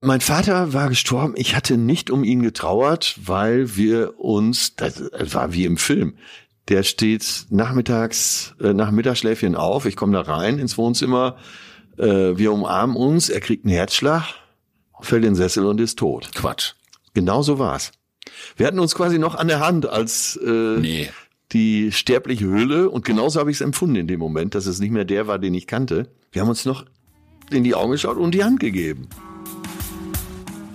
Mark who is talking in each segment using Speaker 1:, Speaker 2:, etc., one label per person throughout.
Speaker 1: Mein Vater war gestorben. Ich hatte nicht um ihn getrauert, weil wir uns, das war wie im Film. Der steht nachmittags, äh, nach Mittagsschläfchen auf. Ich komme da rein ins Wohnzimmer. Äh, wir umarmen uns. Er kriegt einen Herzschlag, fällt in den Sessel und ist tot.
Speaker 2: Quatsch.
Speaker 1: Genau so war's. Wir hatten uns quasi noch an der Hand als äh,
Speaker 2: Nee.
Speaker 1: die sterbliche Hülle und genauso habe ich es empfunden in dem Moment, dass es nicht mehr der war, den ich kannte. Wir haben uns noch in die Augen geschaut und die Hand gegeben.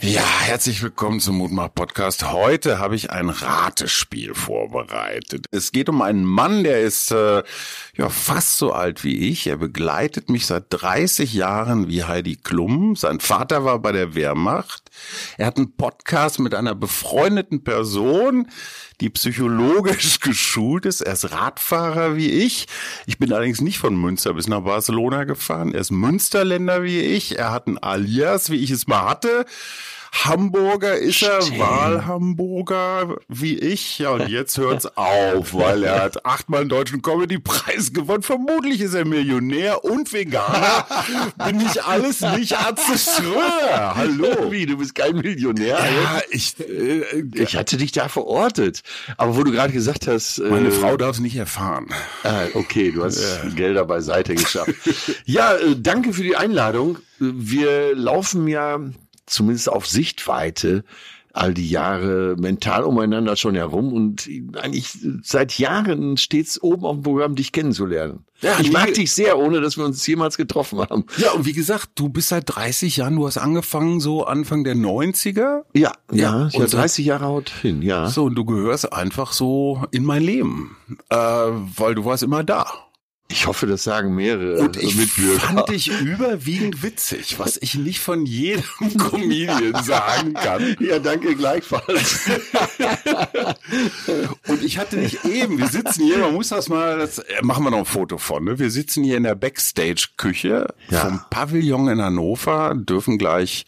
Speaker 3: Ja, herzlich willkommen zum Mutmach Podcast. Heute habe ich ein Ratespiel vorbereitet. Es geht um einen Mann, der ist äh, ja fast so alt wie ich. Er begleitet mich seit 30 Jahren wie Heidi Klum. Sein Vater war bei der Wehrmacht. Er hat einen Podcast mit einer befreundeten Person, die psychologisch geschult ist. Er ist Radfahrer wie ich. Ich bin allerdings nicht von Münster bis nach Barcelona gefahren. Er ist Münsterländer wie ich. Er hat ein Alias, wie ich es mal hatte. Hamburger ist er, Wahlhamburger wie ich. Ja, und jetzt hört's auf, weil er hat achtmal einen deutschen Comedy-Preis gewonnen. Vermutlich ist er Millionär und Veganer. Bin ich alles nicht Atze Schröer. Hallo.
Speaker 1: Wie, du bist kein Millionär?
Speaker 3: Ja, ich, äh,
Speaker 1: Ich hatte dich da verortet. Aber wo du gerade gesagt hast, äh,
Speaker 3: meine Frau darf es nicht erfahren.
Speaker 1: Ah, okay, du hast Gelder beiseite geschafft. ja, äh, danke für die Einladung. Wir laufen ja zumindest auf Sichtweite all die Jahre mental umeinander schon herum und eigentlich seit Jahren stets oben auf dem Programm, dich kennenzulernen.
Speaker 3: Ja,
Speaker 1: ich mag dich sehr, ohne dass wir uns jemals getroffen haben.
Speaker 3: Ja, und wie gesagt, du bist seit 30 Jahren, du hast angefangen so Anfang der 90er.
Speaker 1: Ja, ja,
Speaker 3: Ja, und
Speaker 1: 30 Jahre haut hin, ja.
Speaker 3: So, und du gehörst einfach so in mein Leben, äh, weil du warst immer da.
Speaker 1: Ich hoffe, das sagen mehrere
Speaker 3: Und ich
Speaker 1: Mitbürger.
Speaker 3: fand dich überwiegend witzig, was ich nicht von jedem Comedian sagen kann.
Speaker 1: ja, danke gleichfalls.
Speaker 3: Und ich hatte dich eben, wir sitzen hier, man muss das mal, das, äh, machen wir noch ein Foto von, ne? Wir sitzen hier in der Backstage-Küche
Speaker 1: Ja.
Speaker 3: vom Pavillon in Hannover, dürfen gleich,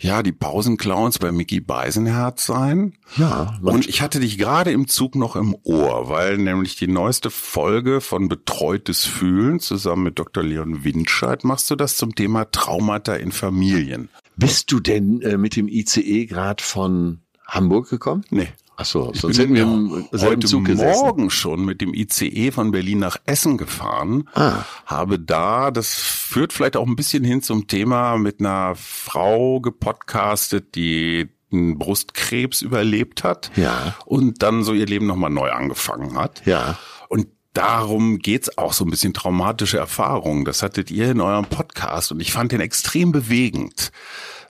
Speaker 3: ja, die Pausenclowns bei Mickey Beisenherz sein.
Speaker 1: Ja,
Speaker 3: Und ich hatte dich gerade im Zug noch im Ohr, weil nämlich die neueste Folge von Betreutes Fühlen zusammen mit Dr. Leon Winscheid machst du das zum Thema Traumata in Familien.
Speaker 1: Bist du denn äh, mit dem ICE gerade von Hamburg gekommen?
Speaker 3: Nee.
Speaker 1: Ach so,
Speaker 3: Ich
Speaker 1: sonst hätten wir im
Speaker 3: heute
Speaker 1: Zug gesessen.
Speaker 3: Morgen schon mit dem ICE von Berlin nach Essen gefahren.
Speaker 1: Ah.
Speaker 3: Habe da, das führt vielleicht auch ein bisschen hin zum Thema, mit einer Frau gepodcastet, die einen Brustkrebs überlebt hat.
Speaker 1: Ja.
Speaker 3: Und dann so ihr Leben nochmal neu angefangen hat.
Speaker 1: Ja.
Speaker 3: Und darum geht's auch so ein bisschen traumatische Erfahrungen. Das hattet ihr in eurem Podcast und ich fand den extrem bewegend.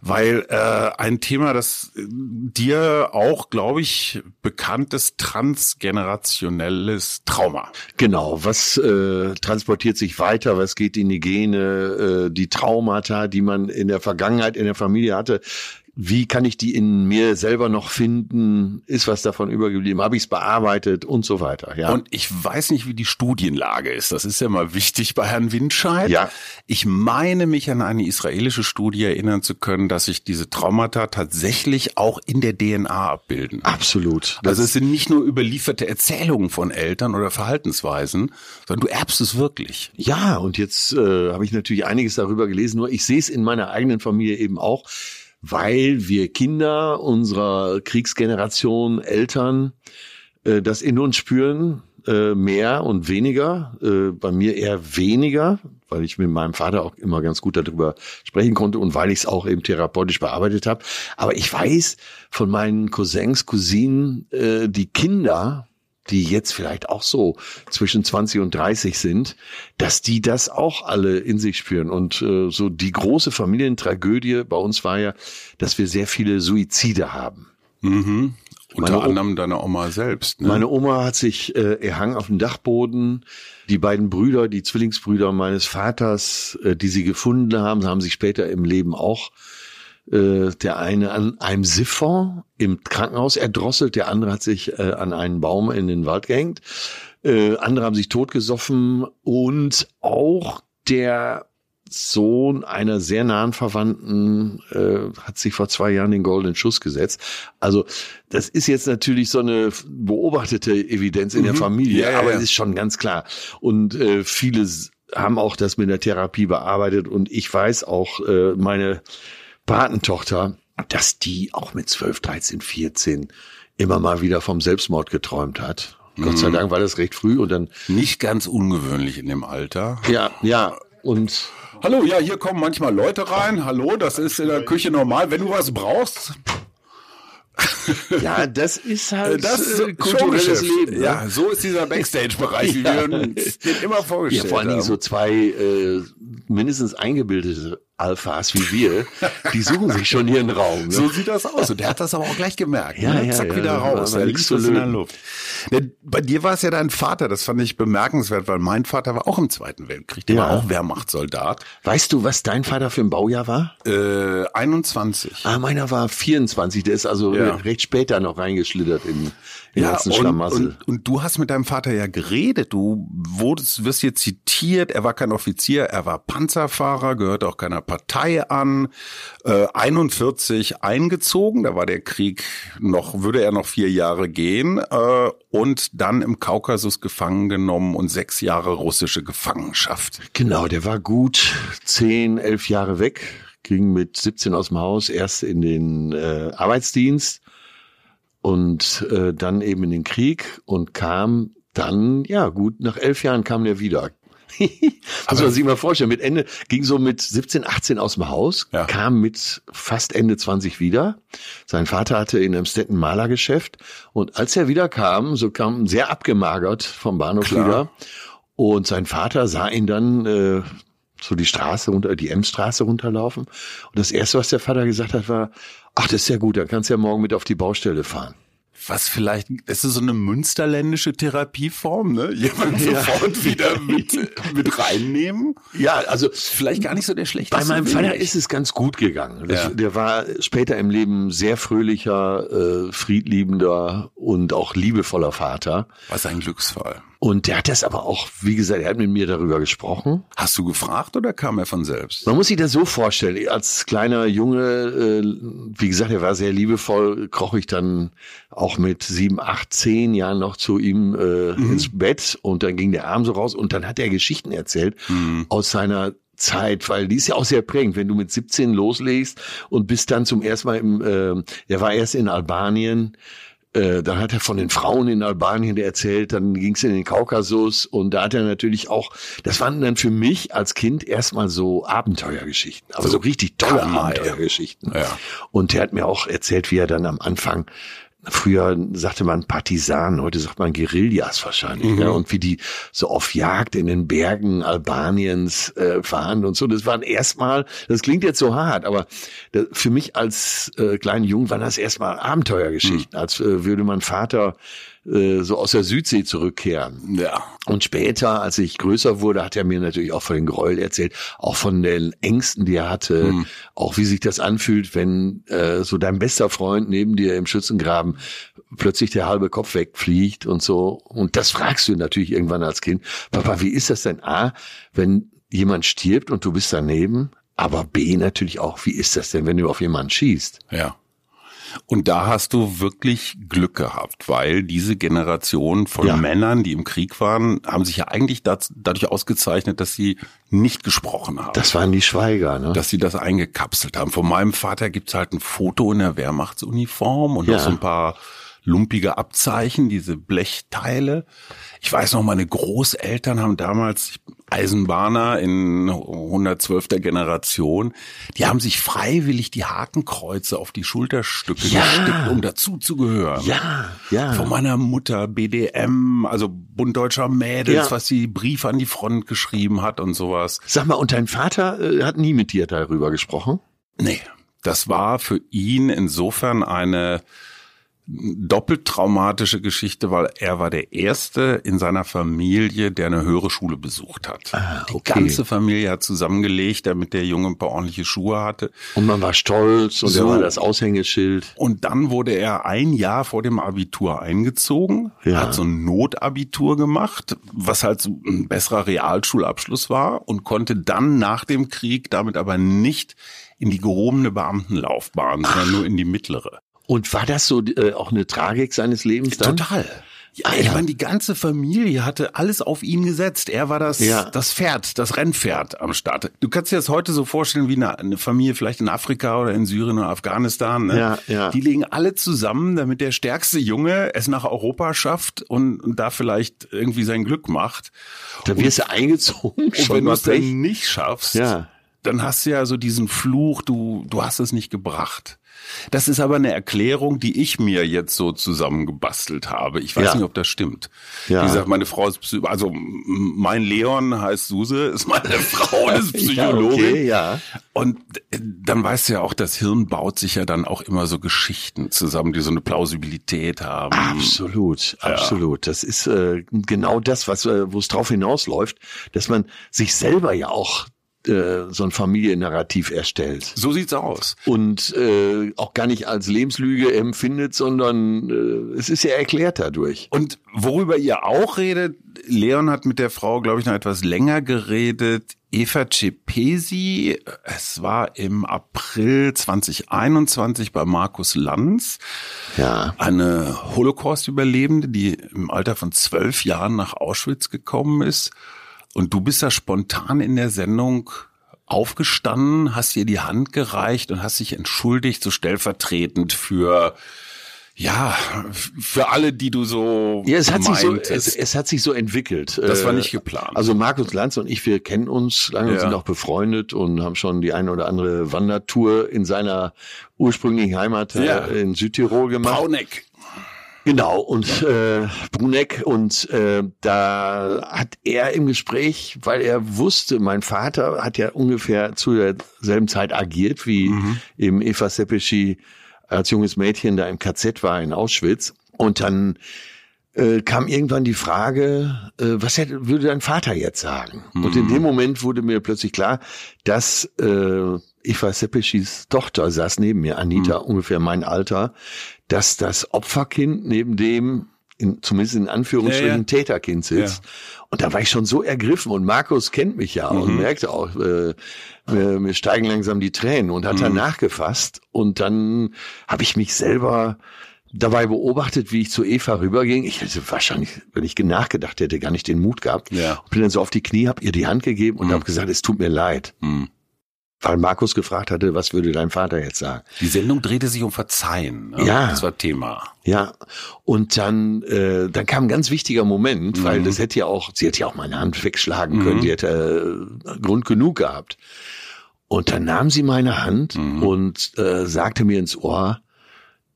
Speaker 3: Weil äh, ein Thema, das äh, dir auch, glaube ich, bekanntes transgenerationelles Trauma.
Speaker 1: Genau, was äh, transportiert sich weiter, was geht in die Gene, äh, die Traumata, die man in der Vergangenheit in der Familie hatte. Wie kann ich die in mir selber noch finden? Ist was davon übergeblieben? Habe ich es bearbeitet und so weiter? Ja.
Speaker 3: Und ich weiß nicht, wie die Studienlage ist. Das ist ja mal wichtig bei Herrn Windscheid.
Speaker 1: Ja.
Speaker 3: Ich meine mich an eine israelische Studie erinnern zu können, dass sich diese Traumata tatsächlich auch in der DNA abbilden.
Speaker 1: Absolut. Das
Speaker 3: Also es sind nicht nur überlieferte Erzählungen von Eltern oder Verhaltensweisen, sondern du erbst es wirklich.
Speaker 1: Ja, und jetzt äh, habe ich natürlich einiges darüber gelesen, nur ich sehe es in meiner eigenen Familie eben auch, weil wir Kinder unserer Kriegsgeneration, Eltern, äh, das in uns spüren, äh, mehr und weniger. Äh, bei mir eher weniger, weil ich mit meinem Vater auch immer ganz gut darüber sprechen konnte und weil ich es auch eben therapeutisch bearbeitet habe. Aber ich weiß von meinen Cousins, Cousinen, äh, die Kinder, die jetzt vielleicht auch so zwischen 20 und 30 sind, dass die das auch alle in sich spüren. Und äh, so die große Familientragödie bei uns war ja, dass wir sehr viele Suizide haben.
Speaker 3: Unter
Speaker 1: Meine
Speaker 3: anderem deine Oma selbst. Ne?
Speaker 1: Meine Oma hat sich äh, erhangen auf dem Dachboden. Die beiden Brüder, die Zwillingsbrüder meines Vaters, äh, die sie gefunden haben, haben sich später im Leben auch Äh, der eine an einem Siphon im Krankenhaus erdrosselt, der andere hat sich äh, an einen Baum in den Wald gehängt. Äh, andere haben sich totgesoffen und auch der Sohn einer sehr nahen Verwandten äh, hat sich vor zwei Jahren den goldenen Schuss gesetzt. Also das ist jetzt natürlich so eine beobachtete Evidenz in mhm. der Familie, ja, ja, aber es ist schon ganz klar. Und äh, viele haben auch das mit der Therapie bearbeitet und ich weiß auch, äh, meine Patentochter, dass die auch mit 12, 13, 14 immer mal wieder vom Selbstmord geträumt hat. Gott sei mhm. Dank war das recht früh und dann.
Speaker 3: Nicht ganz ungewöhnlich in dem Alter.
Speaker 1: Ja, ja. Und
Speaker 3: Hallo, ja, hier kommen manchmal Leute rein. Hallo, das ist in der Küche normal. Wenn du was brauchst,
Speaker 1: ja, das ist halt
Speaker 3: das äh, kulturelles Leben. Ne? Ja, so ist dieser Backstage-Bereich, wie ja. wir uns den immer vorgestellt haben. Ja, vor allen Dingen
Speaker 1: so zwei äh, mindestens eingebildete Alphas wie wir, die suchen sich schon ihren Raum. Ne?
Speaker 3: So sieht das aus. Und der hat das aber auch gleich gemerkt.
Speaker 1: Ja, ne? ja,
Speaker 3: Zack,
Speaker 1: ja,
Speaker 3: wieder raus. Er
Speaker 1: liegt in der Luft.
Speaker 3: Bei dir war es ja dein Vater. Das fand ich bemerkenswert, weil mein Vater war auch im Zweiten Weltkrieg. Der ja. war auch Wehrmachtssoldat.
Speaker 1: Weißt du, was dein Vater für ein Baujahr war?
Speaker 3: Äh, 21.
Speaker 1: Ah, meiner war 24. Der ist also ja. recht später noch reingeschlittert in, den ja, ganzen Schlamassel.
Speaker 3: Und, und, und du hast mit deinem Vater ja geredet. Du wurdest, wirst hier zitiert. Er war kein Offizier, er war Panzerfahrer, gehörte auch keiner Partei an. Äh, 41 eingezogen, da war der Krieg noch, würde er noch vier Jahre gehen. Äh, und dann im Kaukasus gefangen genommen und sechs Jahre russische Gefangenschaft.
Speaker 1: Genau, der war gut zehn, elf Jahre weg ging mit 17 aus dem Haus, erst in den äh, Arbeitsdienst und äh, dann eben in den Krieg und kam dann, ja gut, nach elf Jahren kam der wieder. Muss man sich mal vorstellen, mit Ende, ging so mit 17, 18 aus dem Haus, ja. kam mit fast Ende 20 wieder. Sein Vater hatte in einem Stetten Malergeschäft und als er wieder kam, so kam sehr abgemagert vom Bahnhof Klar. wieder und sein Vater sah ihn dann äh, so die Straße runter, die M-Straße runterlaufen und das erste, was der Vater gesagt hat, war, ach, das ist ja gut, dann kannst du ja morgen mit auf die Baustelle fahren
Speaker 3: was vielleicht, es ist so eine münsterländische Therapieform, ne? Jemand ja. sofort wieder mit, mit reinnehmen.
Speaker 1: Ja, also vielleicht gar nicht so der schlechteste. Bei meinem Vater ist es ganz gut gegangen. Das, ja. Der war später im Leben sehr fröhlicher, äh, friedliebender und auch liebevoller Vater.
Speaker 3: Was ein Glücksfall.
Speaker 1: Und der hat das aber auch, wie gesagt, er hat mit mir darüber gesprochen.
Speaker 3: Hast du gefragt oder kam er von selbst?
Speaker 1: Man muss sich das so vorstellen. Als kleiner Junge, äh, wie gesagt, er war sehr liebevoll, kroch ich dann auch mit sieben, acht, zehn Jahren noch zu ihm äh, mhm. ins Bett und dann ging der Arm so raus und dann hat er Geschichten erzählt mhm. aus seiner Zeit, weil die ist ja auch sehr prägend, wenn du mit 17 loslegst und bist dann zum ersten Mal im, äh, er war erst in Albanien, äh, dann hat er von den Frauen in Albanien erzählt, dann ging es in den Kaukasus und da hat er natürlich auch, das waren dann für mich als Kind erstmal so Abenteuergeschichten, aber so, so richtig tolle Abenteuergeschichten. Ja. Und er hat mir auch erzählt, wie er dann am Anfang Früher sagte man Partisanen, heute sagt man Guerillas wahrscheinlich. Mhm. Ja, und wie die so auf Jagd in den Bergen Albaniens äh, fahren und so. Das waren erstmal, das klingt jetzt so hart, aber das, für mich als äh, kleinen Jungen waren das erstmal Abenteuergeschichten, mhm. als äh, würde mein Vater äh, so aus der Südsee zurückkehren. Ja. Und später, als ich größer wurde, hat er mir natürlich auch von den Gräuel erzählt, auch von den Ängsten, die er hatte, mhm. auch wie sich das anfühlt, wenn äh, so dein bester Freund neben dir im Schützengraben plötzlich der halbe Kopf wegfliegt und so. Und das fragst du natürlich irgendwann als Kind. Papa, wie ist das denn? A, wenn jemand stirbt und du bist daneben, aber B natürlich auch, wie ist das denn, wenn du auf jemanden schießt?
Speaker 3: Ja. Und da hast du wirklich Glück gehabt, weil diese Generation von ja. Männern, die im Krieg waren, haben sich ja eigentlich dadurch ausgezeichnet, dass sie nicht gesprochen haben.
Speaker 1: Das waren die Schweiger, ne?
Speaker 3: Dass sie das eingekapselt haben. Von meinem Vater gibt's halt ein Foto in der Wehrmachtsuniform und ja. noch so ein paar lumpige Abzeichen, diese Blechteile. Ich weiß noch, meine Großeltern haben damals Eisenbahner in 112. Generation, die haben sich freiwillig die Hakenkreuze auf die Schulterstücke ja. gestickt, um dazu zu gehören.
Speaker 1: Ja, ja.
Speaker 3: Von meiner Mutter BDM, also Bund Deutscher Mädels, ja. was sie Brief an die Front geschrieben hat und sowas.
Speaker 1: Sag mal, und dein Vater äh, hat nie mit dir darüber gesprochen?
Speaker 3: Nee, das war für ihn insofern eine doppelt traumatische Geschichte, weil er war der erste in seiner Familie, der eine höhere Schule besucht hat.
Speaker 1: Ah,
Speaker 3: Die
Speaker 1: okay.
Speaker 3: ganze Familie hat zusammengelegt, damit der Junge ein paar ordentliche Schuhe hatte.
Speaker 1: Und man war stolz und
Speaker 3: So.
Speaker 1: er war das Aushängeschild.
Speaker 3: Und dann wurde er ein Jahr vor dem Abitur eingezogen,
Speaker 1: Ja.
Speaker 3: hat so ein Notabitur gemacht, was halt so ein besserer Realschulabschluss war und konnte dann nach dem Krieg damit aber nicht in die gehobene Beamtenlaufbahn, sondern nur in die mittlere.
Speaker 1: Und war das so äh, auch eine Tragik seines Lebens dann?
Speaker 3: Total. Ja, ich meine, die ganze Familie hatte alles auf ihn gesetzt. Er war das,
Speaker 1: Ja.
Speaker 3: das Pferd, das Rennpferd am Start. Du kannst dir das heute so vorstellen wie eine, eine Familie vielleicht in Afrika oder in Syrien oder Afghanistan. Ne?
Speaker 1: Ja, ja.
Speaker 3: Die legen alle zusammen, damit der stärkste Junge es nach Europa schafft und, und da vielleicht irgendwie sein Glück macht.
Speaker 1: Da wirst du eingezogen.
Speaker 3: Und wenn du es dann nicht schaffst,
Speaker 1: Ja.
Speaker 3: dann hast du ja so diesen Fluch, du, du hast es nicht gebracht. Das ist aber eine Erklärung, die ich mir jetzt so zusammengebastelt habe. Ich weiß
Speaker 1: Ja.
Speaker 3: nicht, ob das stimmt.
Speaker 1: Ja.
Speaker 3: Wie gesagt, meine Frau ist, Psy also mein Leon heißt Suse, ist meine Frau, und ist Psychologin.
Speaker 1: Ja, okay, ja.
Speaker 3: Und äh, dann weißt du ja auch, das Hirn baut sich ja dann auch immer so Geschichten zusammen, die so eine Plausibilität haben.
Speaker 1: Absolut, absolut. Das ist äh, genau das, was äh, wo es drauf hinausläuft, dass man sich selber ja auch äh, so ein Familiennarrativ erstellt
Speaker 3: So sieht's aus.
Speaker 1: und äh, auch gar nicht als Lebenslüge empfindet, sondern äh, es ist ja erklärt dadurch.
Speaker 3: Und worüber ihr auch redet, Leon hat mit der Frau, glaube ich, noch etwas länger geredet. Eva Cepesi, es war im April 2021 bei Markus Lanz,
Speaker 1: Ja,
Speaker 3: eine Holocaust-Überlebende, die im Alter von zwölf Jahren nach Auschwitz gekommen ist. Und du bist da spontan in der Sendung aufgestanden, hast ihr die Hand gereicht und hast dich entschuldigt, so stellvertretend für ja, für alle, die du so
Speaker 1: ja, es hat sich so, es, es hat sich so entwickelt.
Speaker 3: Das war
Speaker 1: Äh,
Speaker 3: nicht geplant.
Speaker 1: Also Markus Lanz und ich, wir kennen uns lange und
Speaker 3: Ja.
Speaker 1: sind auch befreundet und haben schon die eine oder andere Wandertour in seiner ursprünglichen Heimat äh,
Speaker 3: Ja.
Speaker 1: in Südtirol gemacht.
Speaker 3: Brauneck.
Speaker 1: Genau, und äh, Bruneck und äh, da hat er im Gespräch, weil er wusste, mein Vater hat ja ungefähr zu derselben Zeit agiert, wie
Speaker 3: Mhm.
Speaker 1: eben Eva Sepeschi als junges Mädchen da im KZ war in Auschwitz. Und dann äh, kam irgendwann die Frage, äh, was hätte, würde dein Vater jetzt sagen? Und in dem Moment wurde mir plötzlich klar, dass äh, Eva Sepeschis Tochter saß neben mir, Anita, ungefähr mein Alter, dass das Opferkind neben dem, in, zumindest in Anführungsstrichen,
Speaker 3: Ja, ja.
Speaker 1: Täterkind sitzt. Und da war ich schon so ergriffen und Markus kennt mich ja und merkte auch, äh, mir, mir steigen langsam die Tränen und hat dann nachgefasst und dann habe ich mich selber dabei beobachtet, wie ich zu Eva rüberging. Ich hätte wahrscheinlich, wenn ich nachgedacht hätte, gar nicht den Mut gehabt.
Speaker 3: Ja.
Speaker 1: Bin dann so auf die Knie, hab ihr die Hand gegeben und
Speaker 3: Mhm.
Speaker 1: hab gesagt, es tut mir leid.
Speaker 3: Hm.
Speaker 1: Weil Markus gefragt hatte, was würde dein Vater jetzt sagen?
Speaker 3: Die Sendung drehte sich um Verzeihen. Ne?
Speaker 1: Ja.
Speaker 3: Das war Thema.
Speaker 1: Ja, und dann, äh, dann kam ein ganz wichtiger Moment,
Speaker 3: Mhm.
Speaker 1: weil das hätte ja auch, sie hätte ja auch meine Hand wegschlagen können, sie hätte äh, Grund genug gehabt. Und dann nahm sie meine Hand
Speaker 3: Mhm.
Speaker 1: und äh, sagte mir ins Ohr,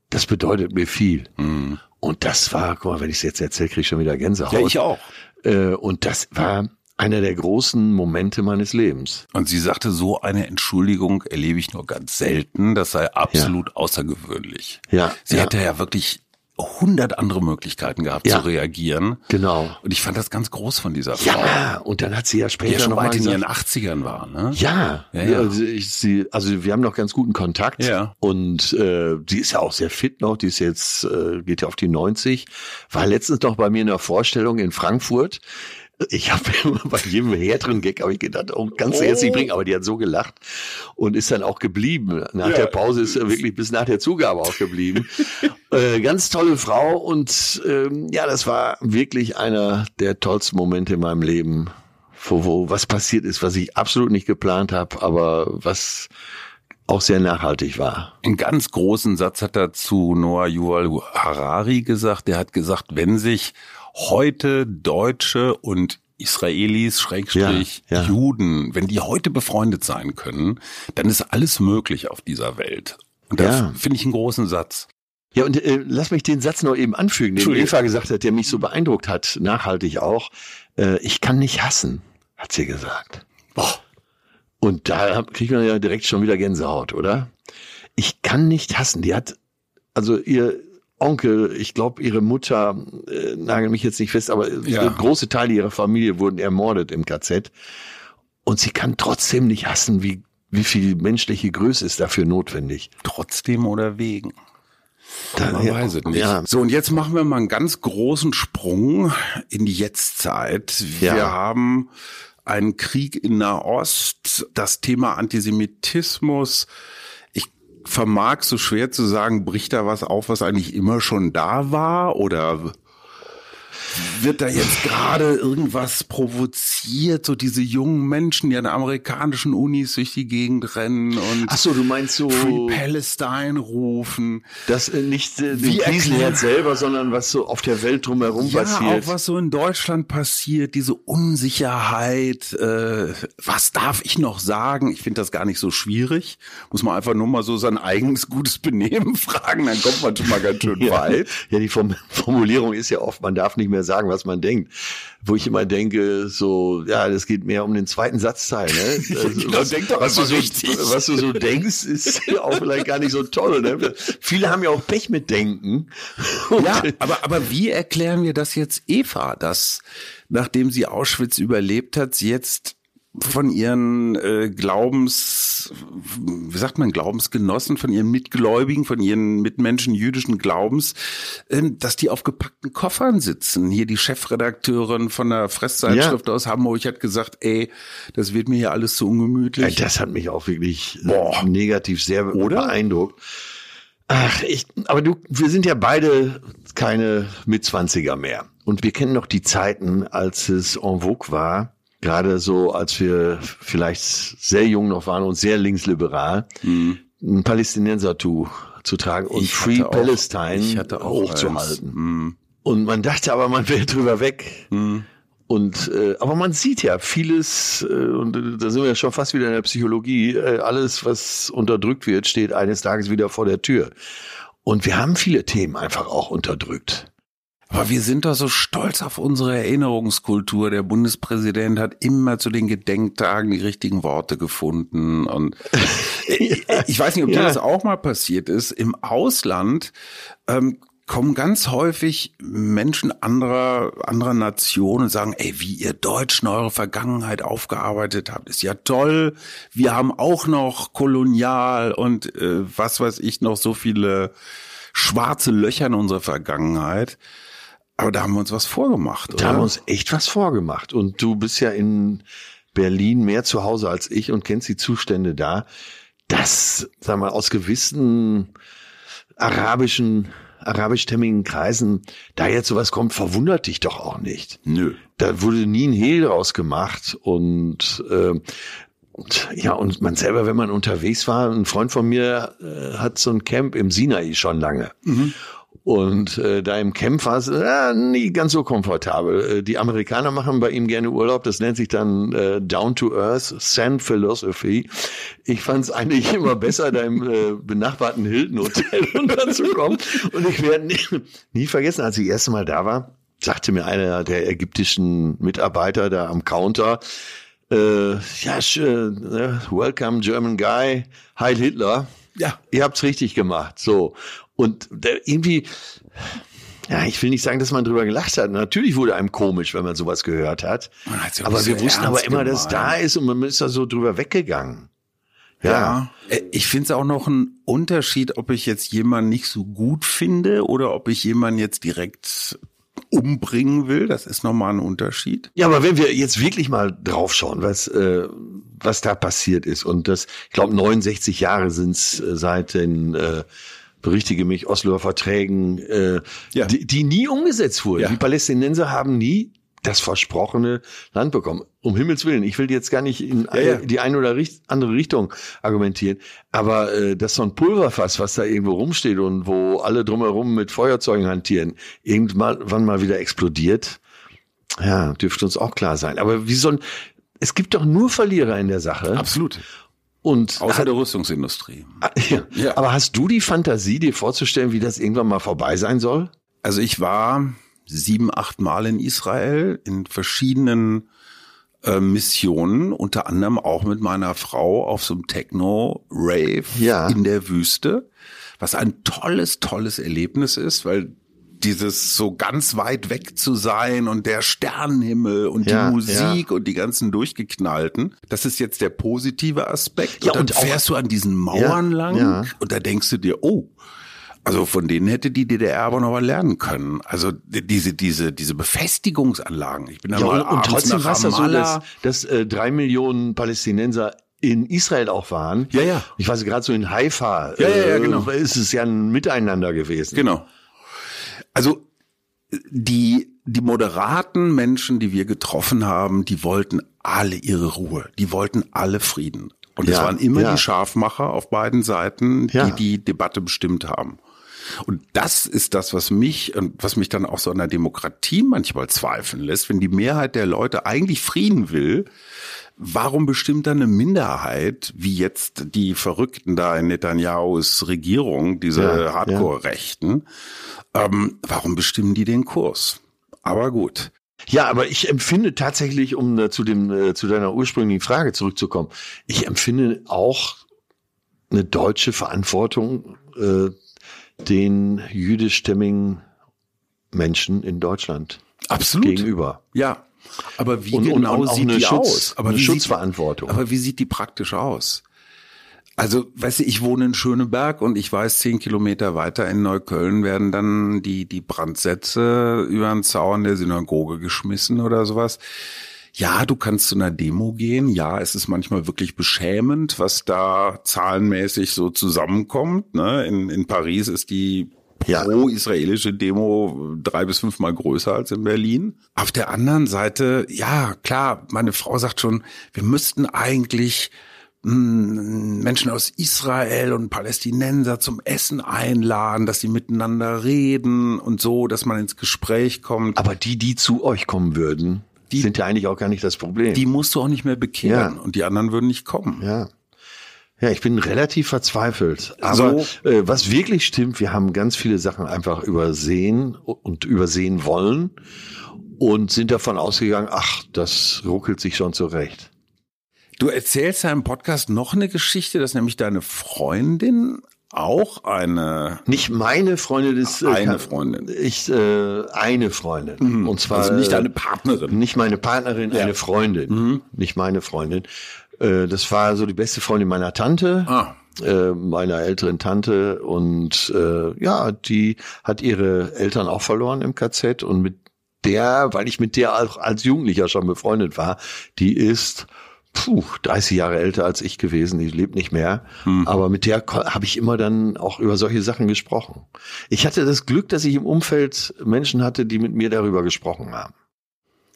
Speaker 1: das bedeutet mir viel.
Speaker 3: Mhm.
Speaker 1: Und das war, guck mal, wenn ich es jetzt erzähle, kriege ich schon wieder Gänsehaut.
Speaker 3: Ja, ich auch.
Speaker 1: Äh, und das war einer der großen Momente meines Lebens.
Speaker 3: Und sie sagte, so eine Entschuldigung erlebe ich nur ganz selten. Das sei absolut außergewöhnlich.
Speaker 1: Ja,
Speaker 3: Sie
Speaker 1: ja.
Speaker 3: hätte ja wirklich hundert andere Möglichkeiten gehabt
Speaker 1: Ja.
Speaker 3: zu reagieren.
Speaker 1: Genau.
Speaker 3: Und ich fand das ganz groß von dieser Frau.
Speaker 1: Ja, und dann hat sie ja
Speaker 3: Die
Speaker 1: später
Speaker 3: ja schon
Speaker 1: noch mal
Speaker 3: weit in
Speaker 1: gesagt,
Speaker 3: ihren 80ern war, ne?
Speaker 1: Ja,
Speaker 3: Ja, ja.
Speaker 1: Also, ich, sie, also wir haben noch ganz guten Kontakt
Speaker 3: Ja.
Speaker 1: und äh, die ist ja auch sehr fit noch, die ist jetzt, äh, geht ja auf die 90, war letztens noch bei mir in der Vorstellung in Frankfurt. Ich habe immer bei jedem härteren Gag habe ich gedacht, oh, ganz herzlich bringen, aber die hat so gelacht und ist dann auch geblieben. Nach
Speaker 3: Ja.
Speaker 1: der Pause ist er wirklich bis nach der Zugabe auch geblieben. äh, ganz tolle Frau und ähm, ja, das war wirklich einer der tollsten Momente in meinem Leben, wo, wo was passiert ist, was ich absolut nicht geplant habe, aber was auch sehr nachhaltig war.
Speaker 3: Einen ganz großen Satz hat er zu Noah Yuval Harari gesagt. Der hat gesagt, wenn sich heute Deutsche und Israelis, Schrägstrich,
Speaker 1: Ja, ja.
Speaker 3: Juden, wenn die heute befreundet sein können, dann ist alles möglich auf dieser Welt. Und das
Speaker 1: Ja.
Speaker 3: finde ich einen großen Satz.
Speaker 1: Ja, und äh, lass mich den Satz noch eben anfügen, den. Eva gesagt hat, der mich so beeindruckt hat, nachhaltig auch. Äh, ich kann nicht hassen, hat sie gesagt.
Speaker 3: Boah.
Speaker 1: Und da kriegt man ja direkt schon wieder Gänsehaut, oder? Ich kann nicht hassen. Die hat, also ihr Onkel, ich glaube, ihre Mutter, äh, nagel mich jetzt nicht fest, aber
Speaker 3: Ja.
Speaker 1: große Teile ihrer Familie wurden ermordet im KZ. Und sie kann trotzdem nicht hassen, wie, wie viel menschliche Größe ist dafür notwendig.
Speaker 3: Trotzdem oder wegen?
Speaker 1: Da-
Speaker 3: Man
Speaker 1: ja,
Speaker 3: weiß es nicht.
Speaker 1: Ja,
Speaker 3: So, und jetzt machen wir mal einen ganz großen Sprung in die Jetztzeit. Wir
Speaker 1: Ja.
Speaker 3: haben einen Krieg in Nahost, das Thema Antisemitismus. Vermag so schwer zu sagen, bricht da was auf, was eigentlich immer schon da war? Oder wird da jetzt gerade irgendwas provoziert, so diese jungen Menschen, die an amerikanischen Unis durch die Gegend rennen und
Speaker 1: Ach so, du meinst so,
Speaker 3: Free Palestine rufen.
Speaker 1: das äh, nicht äh, den Krisenherd selber, sondern was so auf der Welt drumherum
Speaker 3: Ja,
Speaker 1: passiert.
Speaker 3: auch was so in Deutschland passiert, diese Unsicherheit. Äh, was darf ich noch sagen? Ich finde das gar nicht so schwierig. Muss man einfach nur mal so sein eigenes gutes Benehmen fragen, dann kommt man schon mal ganz schön
Speaker 1: ja,
Speaker 3: weit.
Speaker 1: ja, die Form Formulierung ist ja oft, man darf nicht mehr sagen, was man denkt. Wo ich immer denke, so, ja, das geht mehr um den zweiten Satzteil. Ne? Also,
Speaker 3: Genau, denk doch
Speaker 1: was, du so,
Speaker 3: richtig.
Speaker 1: was du so denkst, ist auch vielleicht gar nicht so toll. Ne? Viele haben ja auch Pech mit Denken.
Speaker 3: Ja, aber, aber wie erklären wir das jetzt Eva, dass nachdem sie Auschwitz überlebt hat, sie jetzt von ihren äh, Glaubens, wie sagt man, Glaubensgenossen, von ihren Mitgläubigen, von ihren Mitmenschen jüdischen Glaubens, ähm, dass die auf gepackten Koffern sitzen. Hier die Chefredakteurin von der Fresszeitschrift aus Hamburg hat gesagt, ey, das wird mir hier alles zu
Speaker 1: Ja,
Speaker 3: ungemütlich.
Speaker 1: das hat mich auch wirklich äh,
Speaker 3: Boah.
Speaker 1: negativ sehr
Speaker 3: Oder?
Speaker 1: beeindruckt. Ach, ich, aber du, wir sind ja beide keine Mitzwanziger mehr. Und wir kennen noch die Zeiten, als es en vogue war, gerade so, als wir vielleicht sehr jung noch waren und sehr linksliberal, ein Palästinenser-Tuch zu tragen und
Speaker 3: Mhm. Ich
Speaker 1: Free Palestine
Speaker 3: auch
Speaker 1: hochzuhalten.
Speaker 3: Mhm.
Speaker 1: Und man dachte aber, man wäre drüber weg. Und äh, aber man sieht ja vieles, äh, und äh, da sind wir ja schon fast wieder in der Psychologie, äh, alles, was unterdrückt wird, steht eines Tages wieder vor der Tür. Und wir haben viele Themen einfach auch unterdrückt.
Speaker 3: Aber wir sind doch so stolz auf unsere Erinnerungskultur. Der Bundespräsident hat immer zu den Gedenktagen die richtigen Worte gefunden. Und ich, weiß nicht, ob dir
Speaker 1: Ja.
Speaker 3: das auch mal passiert ist. Im Ausland ähm, kommen ganz häufig Menschen anderer, anderer Nationen und sagen, ey, wie ihr Deutschen eure Vergangenheit aufgearbeitet habt, ist ja toll. Wir haben auch noch kolonial und äh, was weiß ich noch so viele schwarze Löcher in unserer Vergangenheit. Aber da haben wir uns was vorgemacht, oder?
Speaker 1: Da haben wir uns echt was vorgemacht. Und du bist ja in Berlin mehr zu Hause als ich und kennst die Zustände da. Das, sag mal, aus gewissen arabischen, arabischstämmigen Kreisen, da jetzt sowas kommt, verwundert dich doch auch nicht.
Speaker 3: Nö.
Speaker 1: Da wurde nie ein Hehl draus gemacht und, äh, und ja, und man selber, wenn man unterwegs war, ein Freund von mir äh, hat so ein Camp im Sinai schon lange. Und äh, da im Camp war es äh, nie ganz so komfortabel. Äh, die Amerikaner machen bei ihm gerne Urlaub. Das nennt sich dann äh, Down to Earth, Sand Philosophy. Ich fand es eigentlich immer besser, da im äh, benachbarten Hilton Hotel unterzukommen. Und ich werde nie, nie vergessen, als ich das erste Mal da war, sagte mir einer der ägyptischen Mitarbeiter da am Counter, äh, ja, schön, ne, welcome German guy, Heil Hitler.
Speaker 3: Ja.
Speaker 1: Ihr habt's richtig gemacht. So. Und irgendwie, ja, ich will nicht sagen, dass man drüber gelacht hat. Natürlich wurde einem komisch, wenn man sowas gehört hat.
Speaker 3: Ja
Speaker 1: Aber wir wussten aber immer, dass es da ist und man ist da so drüber weggegangen.
Speaker 3: Ja. Äh, Ich finde es auch noch ein Unterschied, ob ich jetzt jemanden nicht so gut finde oder ob ich jemanden jetzt direkt umbringen will. Das ist nochmal ein Unterschied.
Speaker 1: Ja, aber wenn wir jetzt wirklich mal draufschauen, was, äh, was da passiert ist, und das, ich glaube, 69 Jahre sind's äh, seit den, äh, berichtige mich, Osloer Verträgen, äh,
Speaker 3: Ja.
Speaker 1: die, die nie umgesetzt wurden.
Speaker 3: Ja.
Speaker 1: Die Palästinenser haben nie das versprochene Land bekommen. Um Himmels Willen, ich will jetzt gar nicht in
Speaker 3: Ja, ja.
Speaker 1: die eine oder andere Richtung argumentieren, aber äh, dass so ein Pulverfass, was da irgendwo rumsteht und wo alle drumherum mit Feuerzeugen hantieren, irgendwann mal wieder explodiert, ja, dürfte uns auch klar sein. Aber wie soll, es gibt doch nur Verlierer in der Sache.
Speaker 3: Absolut.
Speaker 1: Und
Speaker 3: Außer der Rüstungsindustrie.
Speaker 1: ja.
Speaker 3: Ja.
Speaker 1: Aber hast du die Fantasie, dir vorzustellen, wie das irgendwann mal vorbei sein soll?
Speaker 3: Also ich war sieben, acht Mal in Israel in verschiedenen äh, Missionen, unter anderem auch mit meiner Frau auf so einem Techno-Rave
Speaker 1: Ja.
Speaker 3: in der Wüste, was ein tolles, tolles Erlebnis ist, weil dieses so ganz weit weg zu sein und der Sternenhimmel und
Speaker 1: Ja,
Speaker 3: die Musik und die ganzen durchgeknallten, das ist jetzt der positive Aspekt.
Speaker 1: Ja,
Speaker 3: und dann
Speaker 1: und auch-
Speaker 3: fährst du an diesen Mauern
Speaker 1: Ja,
Speaker 3: lang
Speaker 1: ja.
Speaker 3: und da denkst du dir, oh, also von denen hätte die DDR aber noch was lernen können. Also die- diese, diese, diese Befestigungsanlagen. Ich bin da
Speaker 1: Ja,
Speaker 3: mal
Speaker 1: und, und trotzdem war es ja so, dass, dass äh, drei Millionen Palästinenser in Israel auch waren.
Speaker 3: Ja, ja.
Speaker 1: Ich weiß gerade so in Haifa
Speaker 3: Ja, ja, ja,
Speaker 1: äh,
Speaker 3: genau.
Speaker 1: ist es ja ein Miteinander gewesen.
Speaker 3: Genau. Also die, die moderaten Menschen, die wir getroffen haben, die wollten alle ihre Ruhe. Die wollten alle Frieden. Und es
Speaker 1: Ja,
Speaker 3: waren immer
Speaker 1: ja.
Speaker 3: die Scharfmacher auf beiden Seiten,
Speaker 1: Ja.
Speaker 3: die die Debatte bestimmt haben. Und das ist das, was mich und was mich dann auch so an der Demokratie manchmal zweifeln lässt, wenn die Mehrheit der Leute eigentlich Frieden will. Warum bestimmt dann eine Minderheit, wie jetzt die Verrückten da in Netanyahus Regierung, diese
Speaker 1: Ja,
Speaker 3: Hardcore-Rechten, ähm, warum bestimmen die den Kurs? Aber gut.
Speaker 1: Ja, aber ich empfinde tatsächlich, um äh, zu dem äh, zu deiner ursprünglichen Frage zurückzukommen, ich empfinde auch eine deutsche Verantwortung äh, den jüdischstämmigen Menschen in Deutschland
Speaker 3: Absolut.
Speaker 1: gegenüber.
Speaker 3: Ja. Aber wie
Speaker 1: Und-
Speaker 3: genau
Speaker 1: und
Speaker 3: sieht die
Speaker 1: Schutz-
Speaker 3: aus? Aber
Speaker 1: eine
Speaker 3: wie
Speaker 1: Schutzverantwortung.
Speaker 3: Sieht, aber wie sieht die praktisch aus? Also, weißt du, ich wohne in Schöneberg und ich weiß, zehn Kilometer weiter in Neukölln werden dann die, die Brandsätze über den Zaun der Synagoge geschmissen oder sowas. Ja, du kannst zu einer Demo gehen. Ja, es ist manchmal wirklich beschämend, was da zahlenmäßig so zusammenkommt. Ne? In, in Paris ist die
Speaker 1: Ja.
Speaker 3: pro-israelische Demo drei bis fünfmal größer als in Berlin. Auf der anderen Seite, ja, klar, meine Frau sagt schon, wir müssten eigentlich mh, Menschen aus Israel und Palästinenser zum Essen einladen, dass sie miteinander reden und so, dass man ins Gespräch kommt.
Speaker 1: Aber die, die zu euch kommen würden, die sind ja eigentlich auch gar nicht das Problem.
Speaker 3: Die musst du auch nicht mehr bekehren
Speaker 1: Ja.
Speaker 3: und die anderen würden nicht kommen.
Speaker 1: Ja. Ja, ich bin relativ verzweifelt. Aber
Speaker 3: So.
Speaker 1: äh, was wirklich stimmt, wir haben ganz viele Sachen einfach übersehen und übersehen wollen und sind davon ausgegangen, ach, das ruckelt sich schon zurecht.
Speaker 3: Du erzählst ja im Podcast noch eine Geschichte, dass nämlich deine Freundin auch eine
Speaker 1: Nicht meine Freundin ist äh,
Speaker 3: Eine Freundin.
Speaker 1: Ich äh, eine Freundin und zwar
Speaker 3: also nicht
Speaker 1: äh,
Speaker 3: deine Partnerin.
Speaker 1: nicht meine Partnerin, eine Freundin,
Speaker 3: Mhm.
Speaker 1: nicht meine Freundin. Äh, das war so die beste Freundin meiner Tante.
Speaker 3: Ah.
Speaker 1: äh, meiner älteren Tante und äh, ja, die hat ihre Eltern auch verloren im KZ und mit der, weil ich mit der auch als Jugendlicher schon befreundet war, die ist puh, 30 Jahre älter als ich gewesen, die lebt nicht mehr, aber mit der habe ich immer dann auch über solche Sachen gesprochen. Ich hatte das Glück, dass ich im Umfeld Menschen hatte, die mit mir darüber gesprochen haben.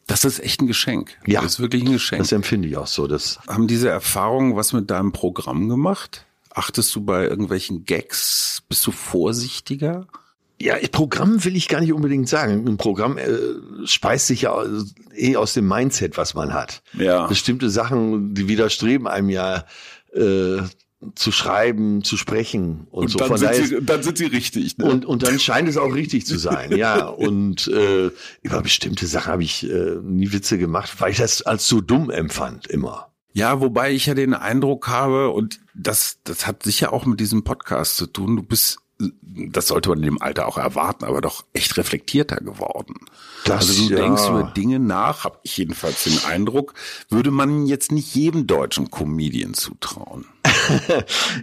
Speaker 3: Das ist echt ein Geschenk.
Speaker 1: Ja.
Speaker 3: Das ist wirklich ein Geschenk.
Speaker 1: Das empfinde ich auch so. Das
Speaker 3: Haben diese Erfahrungen was mit deinem Programm gemacht? Achtest du bei irgendwelchen Gags? Bist du vorsichtiger?
Speaker 1: Ja, Programm will ich gar nicht unbedingt sagen. Ein Programm äh, speist sich ja eh aus dem Mindset, was man hat.
Speaker 3: Ja.
Speaker 1: Bestimmte Sachen, die widerstreben einem ja äh, zu schreiben, zu sprechen und, so. Von daher ist-
Speaker 3: dann sind sie richtig. Ne?
Speaker 1: und, und dann scheint es auch richtig zu sein, ja. Und äh, über bestimmte Sachen habe ich äh, nie Witze gemacht, weil ich das als so dumm empfand immer.
Speaker 3: Ja, wobei ich ja den Eindruck habe, und das, das hat sicher auch mit diesem Podcast zu tun, du bist, das sollte man in dem Alter auch erwarten, aber doch echt reflektierter geworden.
Speaker 1: Das,
Speaker 3: also du
Speaker 1: ja.
Speaker 3: denkst über Dinge nach, habe ich jedenfalls den Eindruck, würde man jetzt nicht jedem deutschen Comedian zutrauen.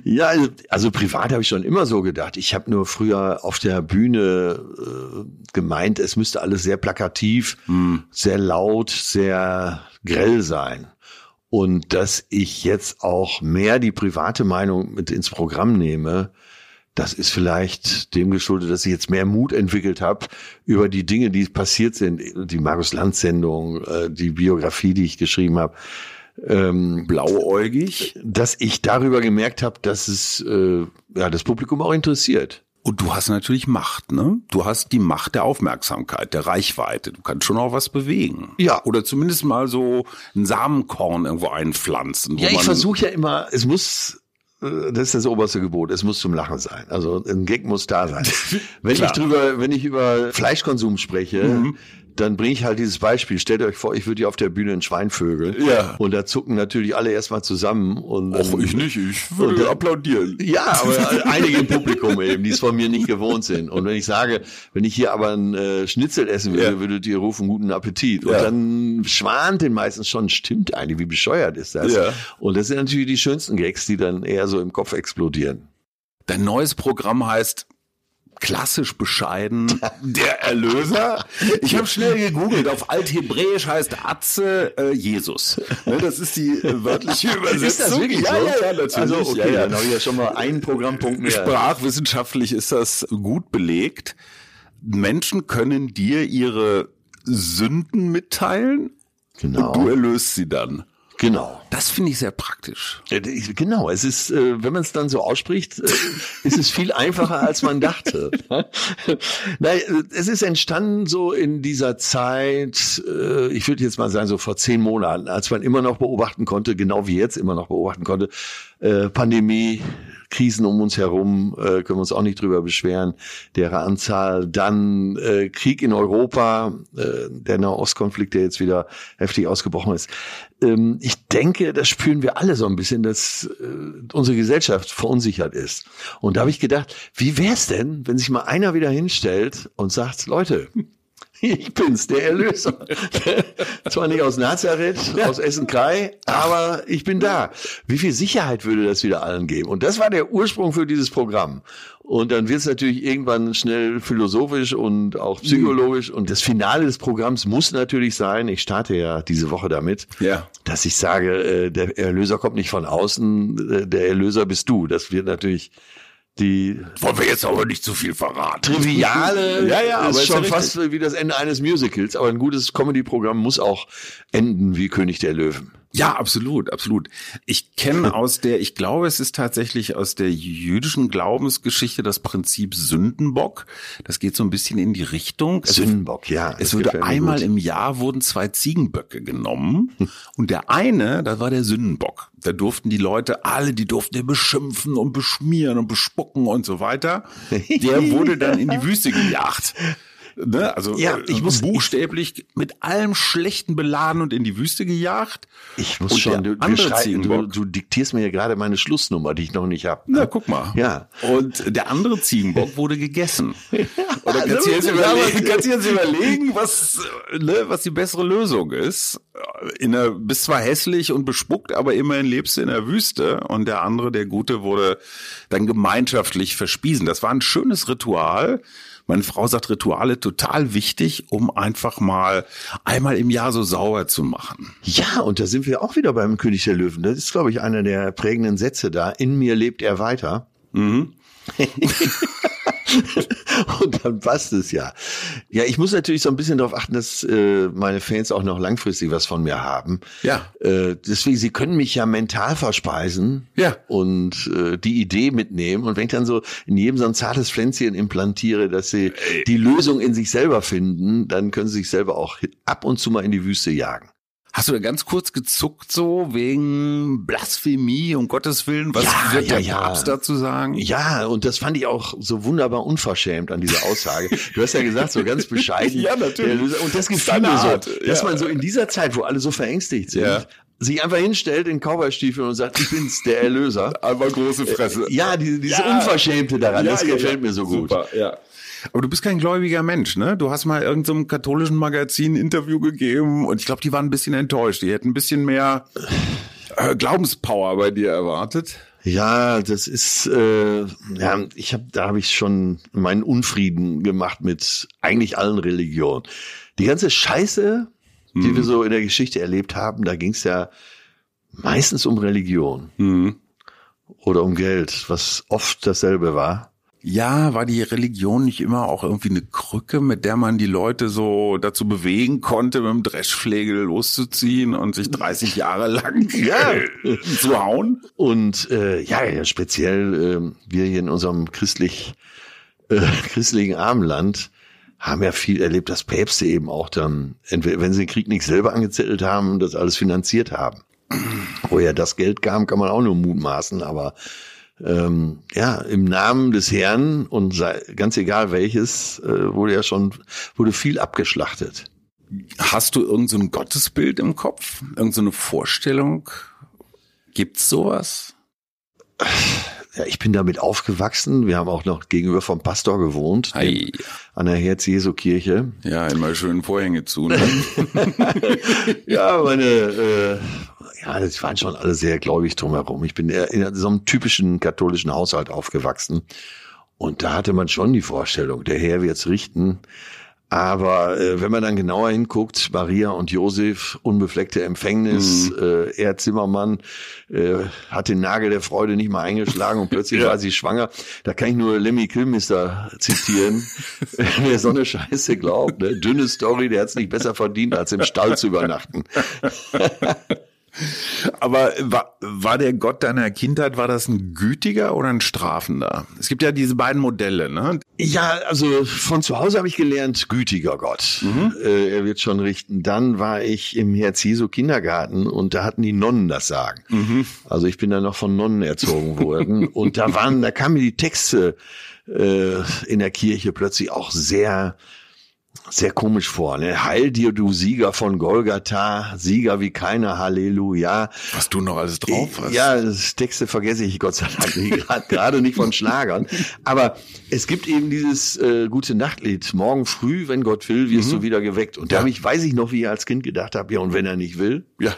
Speaker 1: Ja, also- also privat habe ich schon immer so gedacht. Ich habe nur früher auf der Bühne äh, gemeint, es müsste alles sehr plakativ, sehr laut, sehr grell sein. Und dass ich jetzt auch mehr die private Meinung mit ins Programm nehme, das ist vielleicht dem geschuldet, dass ich jetzt mehr Mut entwickelt habe über die Dinge, die passiert sind, die Markus Lanz Sendung, äh, die Biografie, die ich geschrieben habe. Ähm,
Speaker 3: Blauäugig.
Speaker 1: dass ich darüber gemerkt habe, dass es äh, ja das Publikum auch interessiert.
Speaker 3: Und du hast natürlich Macht, ne? Du hast die Macht der Aufmerksamkeit, der Reichweite. Du kannst schon auch was bewegen.
Speaker 1: Ja.
Speaker 3: Oder zumindest mal so ein Samenkorn irgendwo einpflanzen.
Speaker 1: Ja, ich versuche ja immer, es muss, das ist das oberste Gebot, es muss zum Lachen sein. Also ein Gag muss da sein. wenn ich drüber, wenn ich über Fleischkonsum spreche, dann bringe ich halt dieses Beispiel. Stellt euch vor, ich würde hier auf der Bühne ein Schwein vögeln.
Speaker 3: Ja.
Speaker 1: Und da zucken natürlich alle erstmal zusammen. Und
Speaker 3: Och, ich nicht, ich würde
Speaker 1: dann-
Speaker 3: applaudieren.
Speaker 1: Ja, aber einige im Publikum eben, die es von mir nicht gewohnt sind. Und wenn ich sage, wenn ich hier aber ein äh, Schnitzel essen würde,
Speaker 3: Ja.
Speaker 1: würdet ihr rufen, guten Appetit. Und
Speaker 3: Ja.
Speaker 1: dann schwant den meistens schon, stimmt eigentlich, wie bescheuert ist das?
Speaker 3: Ja.
Speaker 1: Und das sind natürlich die schönsten Gags, die dann eher so im Kopf explodieren.
Speaker 3: Dein neues Programm heißt klassisch bescheiden der Erlöser. Ich habe schnell gegoogelt. Auf Althebräisch heißt Atze äh, Jesus. Ne, das ist die äh, wörtliche Übersetzung.
Speaker 1: Ist das wirklich
Speaker 3: ja,
Speaker 1: so?
Speaker 3: Ja, ja, natürlich.
Speaker 1: Also, okay,
Speaker 3: ja, ja.
Speaker 1: dann habe ich ja schon mal einen Programmpunkt mehr.
Speaker 3: Sprachwissenschaftlich ist das gut belegt. Menschen können dir ihre Sünden mitteilen
Speaker 1: Genau.
Speaker 3: und du erlöst sie dann.
Speaker 1: Genau.
Speaker 3: Das finde ich sehr praktisch.
Speaker 1: Genau, es ist, äh, wenn man es dann so ausspricht, äh, ist es viel einfacher, als man dachte. Nein, äh, es ist entstanden so in dieser Zeit, ich würde jetzt mal sagen, so vor zehn Monaten, als man immer noch beobachten konnte, genau wie jetzt immer noch beobachten konnte, Pandemie, Krisen um uns herum, äh, können wir uns auch nicht drüber beschweren, derer Anzahl. Dann äh, Krieg in Europa, äh, der Nahostkonflikt, der jetzt wieder heftig ausgebrochen ist. Ähm, ich denke, das spüren wir alle so ein bisschen, dass äh, unsere Gesellschaft verunsichert ist. Und da habe ich gedacht, wie wär's denn, wenn sich mal einer wieder hinstellt und sagt, Leute, ich bin's, der Erlöser. Zwar nicht aus Nazareth, aus Essen-Krei, aber ich bin da. Wie viel Sicherheit würde das wieder allen geben? Und das war der Ursprung für dieses Programm. Und dann wird es natürlich irgendwann schnell philosophisch und auch psychologisch. Und das Finale des Programms muss natürlich sein, ich starte ja diese Woche damit,
Speaker 3: Ja.
Speaker 1: dass ich sage, äh, der Erlöser kommt nicht von außen, äh, der Erlöser bist du. Das wird natürlich die
Speaker 3: Wollen wir jetzt aber nicht zu viel verraten.
Speaker 1: triviale
Speaker 3: Ja, ja, aber
Speaker 1: ist
Speaker 3: ist
Speaker 1: schon
Speaker 3: ja
Speaker 1: fast wie das Ende eines Musicals, aber ein gutes Comedy-Programm muss auch enden wie König der Löwen.
Speaker 3: Ja, absolut, absolut. Ich kenne aus der, ich glaube, es ist tatsächlich aus der jüdischen Glaubensgeschichte das Prinzip Sündenbock. Das geht so ein bisschen in die Richtung.
Speaker 1: Sündenbock, ja.
Speaker 3: Es wurde einmal
Speaker 1: gut.
Speaker 3: im Jahr wurden zwei Ziegenböcke genommen und der eine, das war der Sündenbock. Da durften die Leute alle, die durften den beschimpfen und beschmieren und bespucken und so weiter. Der wurde dann in die Wüste gejagt. Ne? Also
Speaker 1: Ja,
Speaker 3: äh,
Speaker 1: ich muss-
Speaker 3: buchstäblich mit allem Schlechten beladen und in die Wüste gejagt.
Speaker 1: Ich muss
Speaker 3: Und
Speaker 1: schon,
Speaker 3: der
Speaker 1: du, du,
Speaker 3: Ziegenbock-
Speaker 1: du diktierst mir ja gerade meine Schlussnummer, die ich noch nicht habe.
Speaker 3: Na, guck mal.
Speaker 1: Ja.
Speaker 3: Und der andere Ziegenbock wurde gegessen.
Speaker 1: Also
Speaker 3: kannst du jetzt überlegen, kannst jetzt überlegen was, ne, was die bessere Lösung ist. In der, bist zwar hässlich und bespuckt, aber immerhin lebst du in der Wüste. Und der andere, der Gute, wurde dann gemeinschaftlich verspiesen. Das war ein schönes Ritual. Meine Frau sagt Rituale total wichtig, um einfach mal einmal im Jahr so sauber zu machen.
Speaker 1: Ja, und da sind wir auch wieder beim König der Löwen. Das ist, glaube ich, einer der prägenden Sätze da. In mir lebt er weiter.
Speaker 3: Mhm.
Speaker 1: Und dann passt es ja. Ja, ich muss natürlich so ein bisschen darauf achten, dass äh, meine Fans auch noch langfristig was von mir haben.
Speaker 3: Ja.
Speaker 1: Äh, deswegen, sie können mich ja mental verspeisen
Speaker 3: Ja.
Speaker 1: und äh, die Idee mitnehmen. Und wenn ich dann so in jedem so ein zartes Pflänzchen implantiere, dass sie die Lösung in sich selber finden, dann können sie sich selber auch ab und zu mal in die Wüste jagen.
Speaker 3: Hast du da ganz kurz gezuckt so wegen Blasphemie, um Gottes Willen? Was
Speaker 1: Ja,
Speaker 3: wird
Speaker 1: ja,
Speaker 3: der
Speaker 1: ja.
Speaker 3: Papst dazu sagen?
Speaker 1: Ja, und das fand ich auch so wunderbar unverschämt an dieser Aussage. Du hast ja gesagt, so ganz bescheiden.
Speaker 3: Ja, natürlich.
Speaker 1: Und das gefiel mir so, dass man so in dieser Zeit, wo alle so verängstigt sind, sich einfach hinstellt in Cowboystiefeln und sagt, ich bin's, der Erlöser.
Speaker 3: Aber große Fresse.
Speaker 1: Ja, diese, diese. Unverschämte daran, das gefällt mir so gut.
Speaker 3: Super, ja. Aber du bist kein gläubiger Mensch, ne? Du hast mal irgendeinem katholischen Magazin ein Interview gegeben und ich glaube, die waren ein bisschen enttäuscht. Die hätten ein bisschen mehr äh, Glaubenspower bei dir erwartet.
Speaker 1: Ja, das ist, äh, ja, ich habe, da habe ich schon meinen Unfrieden gemacht mit eigentlich allen Religionen. Die ganze Scheiße, die wir so in der Geschichte erlebt haben, da ging es ja meistens um Religion
Speaker 3: Mhm.
Speaker 1: oder um Geld, was oft dasselbe war.
Speaker 3: Ja, war die Religion nicht immer auch irgendwie eine Krücke, mit der man die Leute so dazu bewegen konnte, mit dem Dreschflegel loszuziehen und sich 30 Jahre lang
Speaker 1: Ja.
Speaker 3: zu hauen?
Speaker 1: Und äh, ja, ja, speziell äh, wir hier in unserem christlich äh, christlichen Armenland haben ja viel erlebt, dass Päpste eben auch dann, entweder wenn sie den Krieg nicht selber angezettelt haben, das alles finanziert haben. Woher das Geld kam, kann man auch nur mutmaßen, aber ähm, ja, im Namen des Herrn und sei, ganz egal welches, äh, wurde ja schon, wurde viel abgeschlachtet.
Speaker 3: Hast du irgendein so ein Gottesbild im Kopf? Irgendeine so eine Vorstellung? Gibt's sowas?
Speaker 1: Ja, ich bin damit aufgewachsen. Wir haben auch noch gegenüber vom Pastor gewohnt,
Speaker 3: Ei.
Speaker 1: an der Herz-Jesu-Kirche.
Speaker 3: Ja, immer schön Vorhänge zu. Ne?
Speaker 1: Ja, meine, äh, ja, das waren schon alle sehr gläubig drumherum. Ich bin in so einem typischen katholischen Haushalt aufgewachsen. Und da hatte man schon die Vorstellung, der Herr wird's richten. Aber äh, wenn man dann genauer hinguckt, Maria und Josef, unbefleckte Empfängnis, äh, er Zimmermann, äh, hat den Nagel der Freude nicht mal eingeschlagen und plötzlich
Speaker 3: Ja.
Speaker 1: war sie schwanger. Da kann ich nur Lemmy Kilmister zitieren. Wer so eine Scheiße glaubt, ne? dünne Story, der hat's nicht besser verdient, als im Stall zu übernachten.
Speaker 3: Aber war, war der Gott deiner Kindheit, war das ein gütiger oder ein strafender? Es gibt ja diese beiden Modelle, ne?
Speaker 1: Ja, also von zu Hause habe ich gelernt, gütiger Gott. Äh, er wird schon richten. Dann war ich im Herz Jesu Kindergarten und da hatten die Nonnen das Sagen. Also ich bin da noch von Nonnen erzogen worden. und da waren, da kamen mir die Texte äh, in der Kirche plötzlich auch sehr sehr komisch vor. Ne? Heil dir, du Sieger von Golgatha, Sieger wie keiner, Halleluja.
Speaker 3: Was du noch alles drauf hast.
Speaker 1: Ja, das Texte vergesse ich Gott sei Dank gerade nicht von Schlagern. Aber es gibt eben dieses äh, gute Nachtlied. Morgen früh, wenn Gott will, wirst du wieder geweckt. Und da
Speaker 3: Mhm. Ja.
Speaker 1: ich, weiß ich noch, wie ich als Kind gedacht habe, ja, und wenn er nicht will,
Speaker 3: Ja.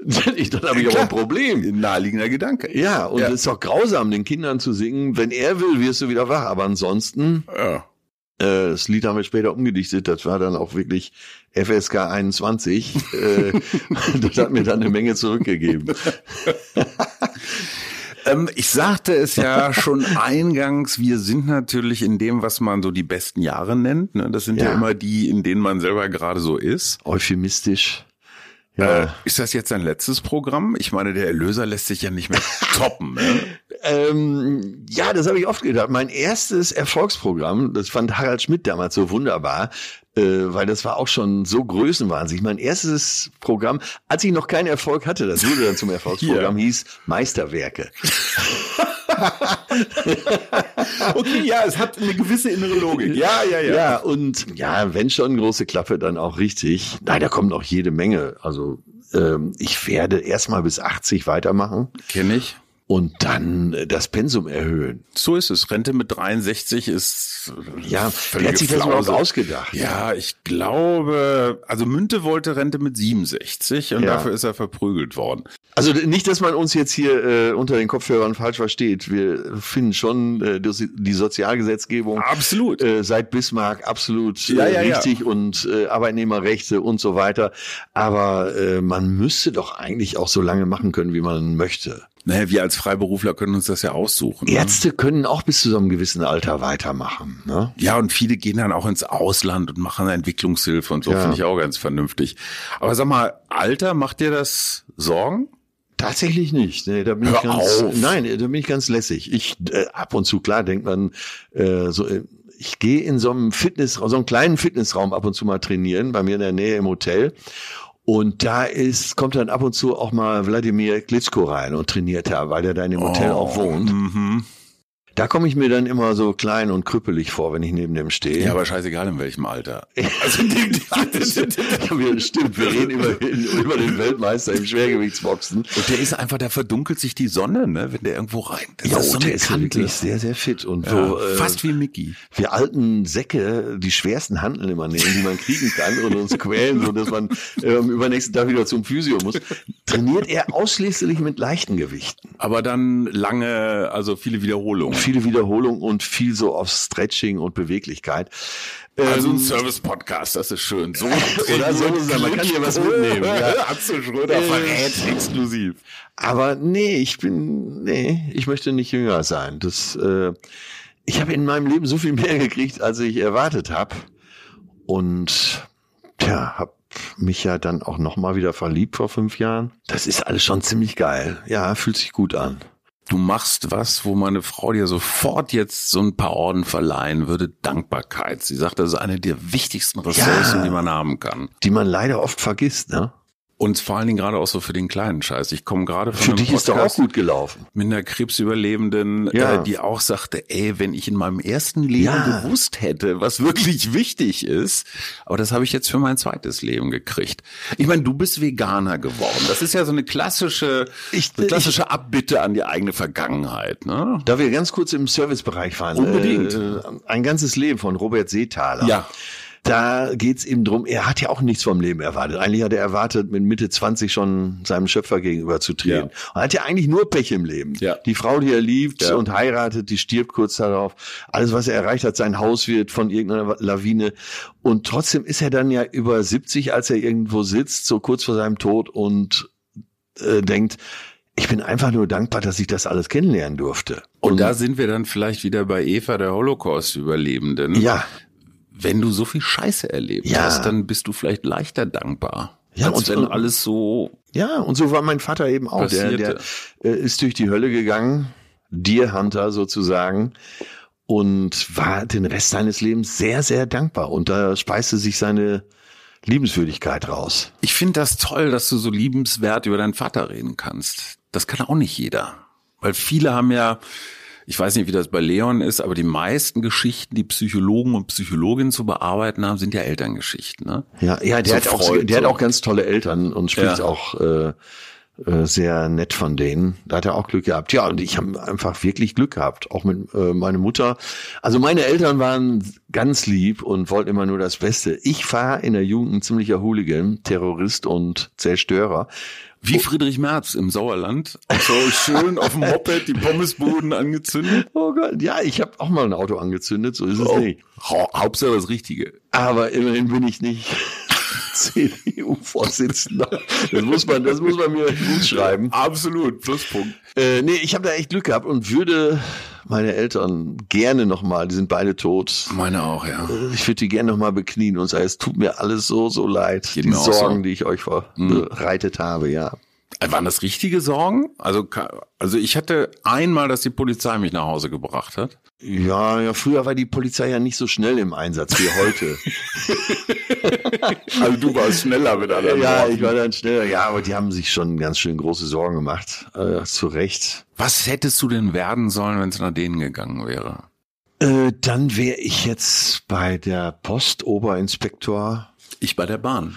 Speaker 1: ich, dann habe ich aber ein Problem.
Speaker 3: Naheliegender Gedanke.
Speaker 1: Ja, und
Speaker 3: Ja.
Speaker 1: es ist doch grausam, den Kindern zu singen, wenn er will, wirst du wieder wach. Aber ansonsten,
Speaker 3: Ja.
Speaker 1: Äh, das Lied haben wir später umgedichtet, das war dann auch wirklich FSK 21. äh, das hat mir dann eine Menge zurückgegeben.
Speaker 3: Ähm, ich sagte es ja schon eingangs, wir sind natürlich in dem, was man so die besten Jahre nennt. Ne? Das sind ja.
Speaker 1: Ja.
Speaker 3: immer die, in denen man selber gerade so ist.
Speaker 1: Euphemistisch.
Speaker 3: Äh,
Speaker 1: Ja.
Speaker 3: ist das jetzt dein letztes Programm? Ich meine, der Erlöser lässt sich ja nicht mehr toppen. Ne?
Speaker 1: Ähm, ja, das habe ich oft gedacht. Mein erstes Erfolgsprogramm, das fand Harald Schmidt damals so wunderbar, äh, weil das war auch schon so größenwahnsinnig. Mein erstes Programm, als ich noch keinen Erfolg hatte, das wurde dann zum Erfolgsprogramm, hieß Meisterwerke.
Speaker 3: Okay, ja, es hat eine gewisse innere Logik. Ja, ja,
Speaker 1: Ja, und ja, wenn schon große Klappe, dann auch richtig. Nein, da kommt noch jede Menge. Also ähm, ich werde erstmal bis 80 weitermachen
Speaker 3: Kenne ich.
Speaker 1: Und dann äh, das Pensum erhöhen.
Speaker 3: So ist es. Rente mit 63 ist
Speaker 1: Ja, wer hat sich das überhaupt ausgedacht?
Speaker 3: Ja, ich glaube, also Münte wollte Rente mit 67 und
Speaker 1: Ja.
Speaker 3: dafür ist er verprügelt worden.
Speaker 1: Also nicht, dass man uns jetzt hier äh, unter den Kopfhörern falsch versteht. Wir finden schon äh, die Sozialgesetzgebung
Speaker 3: Absolut.
Speaker 1: äh, seit Bismarck absolut äh,
Speaker 3: Ja, ja, ja.
Speaker 1: richtig und äh, Arbeitnehmerrechte und so weiter. Aber äh, man müsste doch eigentlich auch so lange machen können, wie man möchte.
Speaker 3: Naja, wir als Freiberufler können uns das ja aussuchen. Ne?
Speaker 1: Ärzte können auch bis zu so einem gewissen Alter weitermachen. Ne?
Speaker 3: Ja, und viele gehen dann auch ins Ausland und machen Entwicklungshilfe und so,
Speaker 1: Ja.
Speaker 3: finde ich auch ganz vernünftig. Aber sag mal, Alter, macht dir das Sorgen?
Speaker 1: Tatsächlich nicht. Nee, da bin
Speaker 3: Hör
Speaker 1: ich ganz,
Speaker 3: auf.
Speaker 1: nein, da bin ich ganz lässig. Ich äh, ab und zu klar denkt man äh, so. Äh, ich gehe in so einem Fitness, so einem kleinen Fitnessraum ab und zu mal trainieren, bei mir in der Nähe im Hotel. Und da ist, kommt dann ab und zu auch mal Wladimir Klitschko rein und trainiert da, weil er da in dem Hotel auch wohnt.
Speaker 3: Mhm.
Speaker 1: Da komme ich mir dann immer so klein und krüppelig vor, wenn ich neben dem stehe.
Speaker 3: Ja, aber scheißegal in welchem Alter. Also
Speaker 1: wir, stimmt, wir reden über, über den Weltmeister im Schwergewichtsboxen.
Speaker 3: Und der ist einfach, da verdunkelt sich die Sonne, ne, wenn der irgendwo rein. Das
Speaker 1: Ja,
Speaker 3: ist so
Speaker 1: der ist wirklich sehr, sehr fit und
Speaker 3: Ja,
Speaker 1: so. Äh,
Speaker 3: fast wie Mickey.
Speaker 1: wir alten Säcke die schwersten Handeln immer nehmen, die man kriegen kann und uns quälen, so dass man ähm, übernächsten Tag wieder zum Physio muss. Trainiert er ausschließlich mit leichten Gewichten.
Speaker 3: Aber dann lange, also viele Wiederholungen.
Speaker 1: Viele Wiederholungen und viel so auf Stretching und Beweglichkeit.
Speaker 3: Also ein
Speaker 1: Ähm,
Speaker 3: Service-Podcast, das ist schön. So
Speaker 1: Oder so, man kann hier was mitnehmen, ja.
Speaker 3: Atze Schröder
Speaker 1: Äh,
Speaker 3: verrät exklusiv.
Speaker 1: Aber nee, ich bin, nee, ich möchte nicht jünger sein. Das, äh, ich habe in meinem Leben so viel mehr gekriegt, als ich erwartet habe. Und tja, habe mich ja dann auch noch mal wieder verliebt vor fünf Jahren. Das ist alles schon ziemlich geil. Ja, fühlt sich gut an.
Speaker 3: Du machst was, wo meine Frau dir sofort jetzt so ein paar Orden verleihen würde. Dankbarkeit. Sie sagt, das ist eine der wichtigsten Ressourcen,
Speaker 1: Ja.
Speaker 3: die man haben kann.
Speaker 1: Die man leider oft vergisst, ne?
Speaker 3: Und vor allen Dingen gerade auch so für den kleinen Scheiß. Ich komme gerade von
Speaker 1: Für
Speaker 3: einem
Speaker 1: dich ist doch auch
Speaker 3: Podcast
Speaker 1: gut gelaufen.
Speaker 3: mit einer Krebsüberlebenden,
Speaker 1: Ja.
Speaker 3: äh, die auch sagte, ey, wenn ich in meinem ersten Leben
Speaker 1: Ja.
Speaker 3: gewusst hätte, was wirklich wichtig ist, aber das habe ich jetzt für mein zweites Leben gekriegt. Ich meine, du bist Veganer geworden. Das ist ja so eine klassische,
Speaker 1: Ich-
Speaker 3: eine klassische Abbitte an die eigene Vergangenheit. Ne?
Speaker 1: Da wir ganz kurz im Servicebereich waren.
Speaker 3: Unbedingt.
Speaker 1: Äh, ein ganzes Leben von Robert Seethaler.
Speaker 3: Ja.
Speaker 1: Da geht's ihm drum, er hat ja auch nichts vom Leben erwartet. Eigentlich hat er erwartet, mit Mitte 20 schon seinem Schöpfer gegenüber zu treten.
Speaker 3: Ja.
Speaker 1: Er hat ja eigentlich nur Pech im Leben.
Speaker 3: Ja.
Speaker 1: Die Frau, die er liebt
Speaker 3: Ja.
Speaker 1: und heiratet, die stirbt kurz darauf. Alles, was er erreicht hat, sein Haus wird von irgendeiner Lawine. Und trotzdem ist er dann ja über 70, als er irgendwo sitzt, so kurz vor seinem Tod und äh, denkt, ich bin einfach nur dankbar, dass ich das alles kennenlernen durfte.
Speaker 3: Und da sind wir dann vielleicht wieder bei Eva, der Holocaust-Überlebenden.
Speaker 1: ja,
Speaker 3: Wenn du so viel Scheiße erlebt
Speaker 1: Ja.
Speaker 3: hast, dann bist du vielleicht leichter dankbar.
Speaker 1: Ja,
Speaker 3: als
Speaker 1: und-
Speaker 3: wenn alles so
Speaker 1: Ja, und so war mein Vater eben auch. Der, der
Speaker 3: Passierte.
Speaker 1: äh, ist durch die Hölle gegangen, Deer Hunter sozusagen, und war den Rest seines Lebens sehr, sehr dankbar. Und da speiste sich seine Liebenswürdigkeit raus.
Speaker 3: Ich finde das toll, dass du so liebenswert über deinen Vater reden kannst. Das kann auch nicht jeder. Weil viele haben ja, ich weiß nicht, wie das bei Leon ist, aber die meisten Geschichten, die Psychologen und Psychologinnen zu bearbeiten haben, sind ja Elterngeschichten. Ne?
Speaker 1: Ja, ja, der,
Speaker 3: So
Speaker 1: hat, auch, der hat
Speaker 3: so.
Speaker 1: auch ganz tolle Eltern und spielt
Speaker 3: Ja.
Speaker 1: auch äh, äh, sehr nett von denen. Da hat er auch Glück gehabt. Ja, und ich habe einfach wirklich Glück gehabt. Auch mit äh, meiner Mutter. Also meine Eltern waren ganz lieb und wollten immer nur das Beste. Ich war in der Jugend ein ziemlicher Hooligan, Terrorist und Zerstörer.
Speaker 3: Wie Friedrich Merz im Sauerland. So schön auf dem Moped die Pommesbuden angezündet.
Speaker 1: Oh Gott, ja, ich habe auch mal ein Auto angezündet, so ist es
Speaker 3: Oh,
Speaker 1: nicht.
Speaker 3: hau- Hauptsache das Richtige.
Speaker 1: Aber immerhin bin ich nicht CDU-Vorsitzender. Das muss man, das muss man mir gut schreiben.
Speaker 3: Absolut, Pluspunkt.
Speaker 1: Äh, nee, ich habe da echt Glück gehabt und würde meine Eltern gerne nochmal, die sind beide tot.
Speaker 3: Meine auch, ja.
Speaker 1: Ich würde die gerne nochmal beknien und sagen, es tut mir alles so, so leid.
Speaker 3: Geht
Speaker 1: die Sorgen,
Speaker 3: so.
Speaker 1: die ich euch bereitet habe, ja.
Speaker 3: Äh, Waren das richtige Sorgen? Also, also ich hatte einmal, dass die Polizei mich nach Hause gebracht hat.
Speaker 1: Ja, ja, früher war die Polizei ja nicht so schnell im Einsatz wie heute.
Speaker 3: Also du warst schneller mit anderen
Speaker 1: ja,
Speaker 3: Worten.
Speaker 1: ich war dann schneller. Ja, aber die haben sich schon ganz schön große Sorgen gemacht. Äh, zu Recht.
Speaker 3: Was hättest du denn werden sollen, wenn es nach denen gegangen wäre?
Speaker 1: Äh, dann wäre ich jetzt bei der Post Oberinspektor.
Speaker 3: Ich bei der Bahn.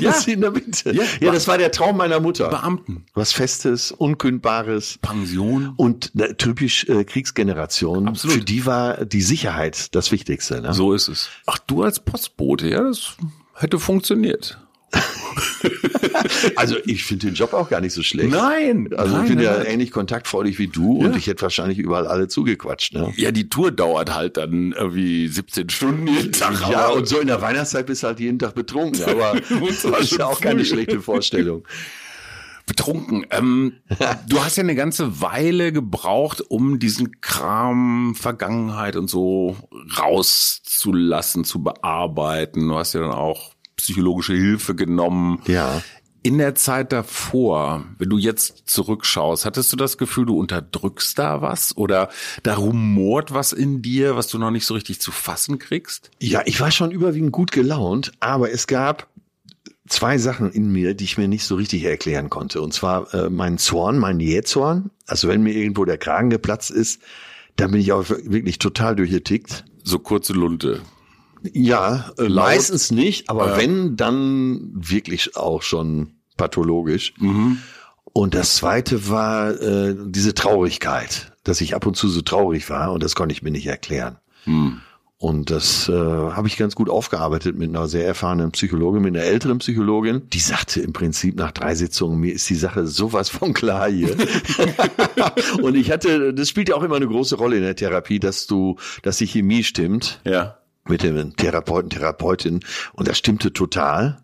Speaker 1: Ja, in der Mitte.
Speaker 3: Ja.
Speaker 1: Ja, das war der Traum meiner Mutter.
Speaker 3: Beamten.
Speaker 1: Was Festes, Unkündbares.
Speaker 3: Pension.
Speaker 1: Und äh, typisch äh, Kriegsgeneration.
Speaker 3: Absolut.
Speaker 1: Für die war die Sicherheit das Wichtigste. Ne?
Speaker 3: So ist es. Ach, du als Postbote, ja, das hätte funktioniert.
Speaker 1: Also ich finde den Job auch gar nicht so schlecht.
Speaker 3: Nein,
Speaker 1: Also
Speaker 3: nein,
Speaker 1: ich bin
Speaker 3: nein,
Speaker 1: ja
Speaker 3: nein.
Speaker 1: ähnlich kontaktfreudig wie du und
Speaker 3: Ja.
Speaker 1: ich hätte wahrscheinlich überall alle zugequatscht. Ne?
Speaker 3: Ja, die Tour dauert halt dann irgendwie 17 Stunden jeden Tag.
Speaker 1: Ja, und so in der Weihnachtszeit bist du halt jeden Tag betrunken, aber
Speaker 3: Und
Speaker 1: das ist ja auch keine schlechte Vorstellung.
Speaker 3: betrunken. Ähm, du hast ja eine ganze Weile gebraucht, um diesen Kram Vergangenheit und so rauszulassen, zu bearbeiten. Du hast ja dann auch psychologische Hilfe genommen.
Speaker 1: Ja.
Speaker 3: In der Zeit davor, wenn du jetzt zurückschaust, hattest du das Gefühl, du unterdrückst da was oder da rumort was in dir, was du noch nicht so richtig zu fassen kriegst?
Speaker 1: Ja, ich war schon überwiegend gut gelaunt, aber es gab zwei Sachen in mir, die ich mir nicht so richtig erklären konnte. Und zwar äh, mein Zorn, mein Jähzorn. Also wenn mir irgendwo der Kragen geplatzt ist, dann bin ich auch wirklich total durchgetickt.
Speaker 3: So kurze Lunte.
Speaker 1: Ja, äh, meistens nicht, aber
Speaker 3: Ja.
Speaker 1: wenn, dann wirklich auch schon pathologisch. Und das zweite war äh, diese Traurigkeit, dass ich ab und zu so traurig war und das konnte ich mir nicht erklären. Und das äh, habe ich ganz gut aufgearbeitet mit einer sehr erfahrenen Psychologin, mit einer älteren Psychologin. Die sagte im Prinzip nach drei Sitzungen, mir ist die Sache sowas von klar hier. und ich hatte, das spielt ja auch immer eine große Rolle in der Therapie, dass du, dass die Chemie stimmt
Speaker 3: Ja.
Speaker 1: Mit dem Therapeuten, Therapeutin und das stimmte total.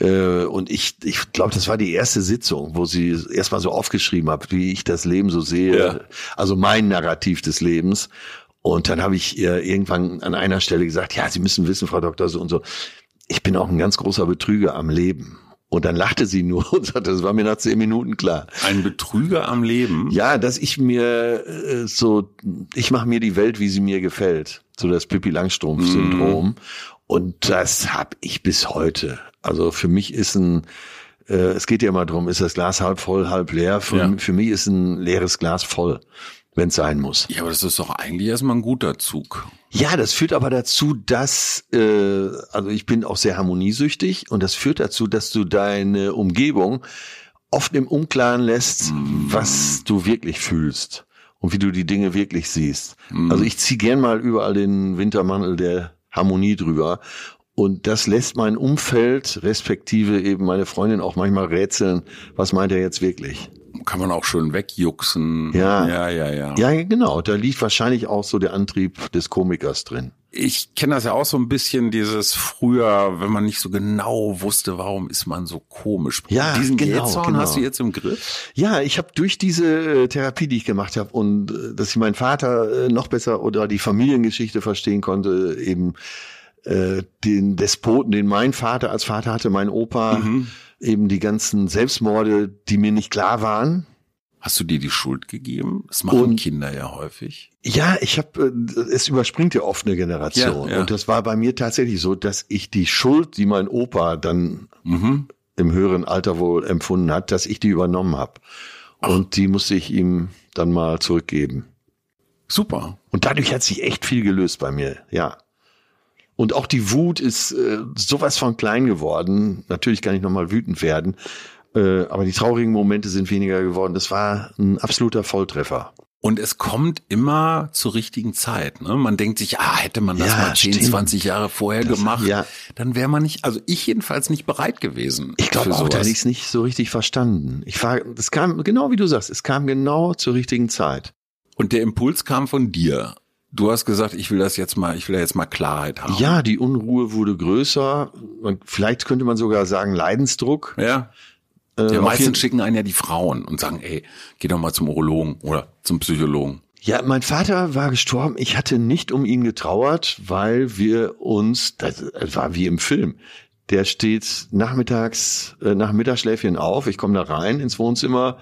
Speaker 1: Äh, Und ich, ich glaube, das war die erste Sitzung, wo sie erstmal so aufgeschrieben hat, wie ich das Leben so sehe,
Speaker 3: Ja.
Speaker 1: also mein Narrativ des Lebens. Und dann habe ich ihr irgendwann an einer Stelle gesagt, ja, Sie müssen wissen, Frau Doktor, so und so, ich bin auch ein ganz großer Betrüger am Leben. Und dann lachte sie nur und sagte, das war mir nach zehn Minuten klar.
Speaker 3: Ein Betrüger am Leben.
Speaker 1: Ja, dass ich mir äh, so, ich mache mir die Welt, wie sie mir gefällt. So das Pippi Langstrumpf-Syndrom. Und das habe ich bis heute. Also für mich ist ein äh, es geht ja immer drum, ist das Glas halb voll, halb leer. Für,
Speaker 3: Ja.
Speaker 1: für mich ist ein leeres Glas voll, wenn es sein muss.
Speaker 3: Ja, aber das ist doch eigentlich erstmal ein guter Zug.
Speaker 1: Ja, das führt aber dazu, dass, äh, also ich bin auch sehr harmoniesüchtig und das führt dazu, dass du deine Umgebung oft im Unklaren lässt, was du wirklich fühlst und wie du die Dinge wirklich siehst. Also ich ziehe gern mal überall den Wintermantel der Harmonie drüber und das lässt mein Umfeld, respektive eben meine Freundin auch manchmal rätseln, was meint er jetzt wirklich?
Speaker 3: Kann man auch schön wegjuxen.
Speaker 1: Ja.
Speaker 3: Ja, ja, ja.
Speaker 1: Ja, genau, da liegt wahrscheinlich auch so der Antrieb des Komikers drin.
Speaker 3: Ich kenne das ja auch so ein bisschen, dieses früher, wenn man nicht so genau wusste, warum ist man so komisch.
Speaker 1: Ja,
Speaker 3: Diesen
Speaker 1: genau, genau.
Speaker 3: hast du jetzt im Griff?
Speaker 1: Ja, ich habe durch diese äh, Therapie, die ich gemacht habe und äh, dass ich meinen Vater äh, noch besser oder die Familiengeschichte verstehen konnte, eben äh, den Despoten, den mein Vater als Vater hatte, mein Opa, eben die ganzen Selbstmorde, die mir nicht klar waren.
Speaker 3: Hast du dir die Schuld gegeben? Das machen
Speaker 1: Und-
Speaker 3: Kinder ja häufig.
Speaker 1: Ja, ich habe, äh, es überspringt ja oft eine Generation.
Speaker 3: Ja, ja.
Speaker 1: Und das war bei mir tatsächlich so, dass ich die Schuld, die mein Opa dann
Speaker 3: Mhm.
Speaker 1: im höheren Alter wohl empfunden hat, dass ich die übernommen habe. Und die musste ich ihm dann mal zurückgeben.
Speaker 3: Super.
Speaker 1: Und dadurch hat sich echt viel gelöst bei mir, ja. Und auch die Wut ist äh, sowas von klein geworden. Natürlich kann ich nochmal wütend werden, äh, aber die traurigen Momente sind weniger geworden. Das war ein absoluter Volltreffer.
Speaker 3: Und es kommt immer zur richtigen Zeit. Ne? Man denkt sich, ah, hätte man das
Speaker 1: Ja,
Speaker 3: mal 10,
Speaker 1: stimmt.
Speaker 3: 20 Jahre vorher
Speaker 1: Das-
Speaker 3: gemacht,
Speaker 1: ja.
Speaker 3: dann wäre man nicht, also ich jedenfalls nicht bereit gewesen.
Speaker 1: Ich glaube auch, da ich es nicht so richtig verstanden. Ich war, es kam genau wie du sagst, es kam genau zur richtigen Zeit.
Speaker 3: Und der Impuls kam von dir. Du hast gesagt, ich will das jetzt mal, ich will jetzt mal Klarheit haben.
Speaker 1: Ja, die Unruhe wurde größer. Und vielleicht könnte man sogar sagen Leidensdruck.
Speaker 3: Ja.
Speaker 1: Äh,
Speaker 3: Ja, meistens schicken einen ja die Frauen und sagen, ey, geh doch mal zum Urologen oder zum Psychologen.
Speaker 1: Ja, mein Vater war gestorben. Ich hatte nicht um ihn getrauert, weil wir uns, das war wie im Film. Der steht nachmittags, äh, nach Mittagsschläfchen auf. Ich komme da rein ins Wohnzimmer.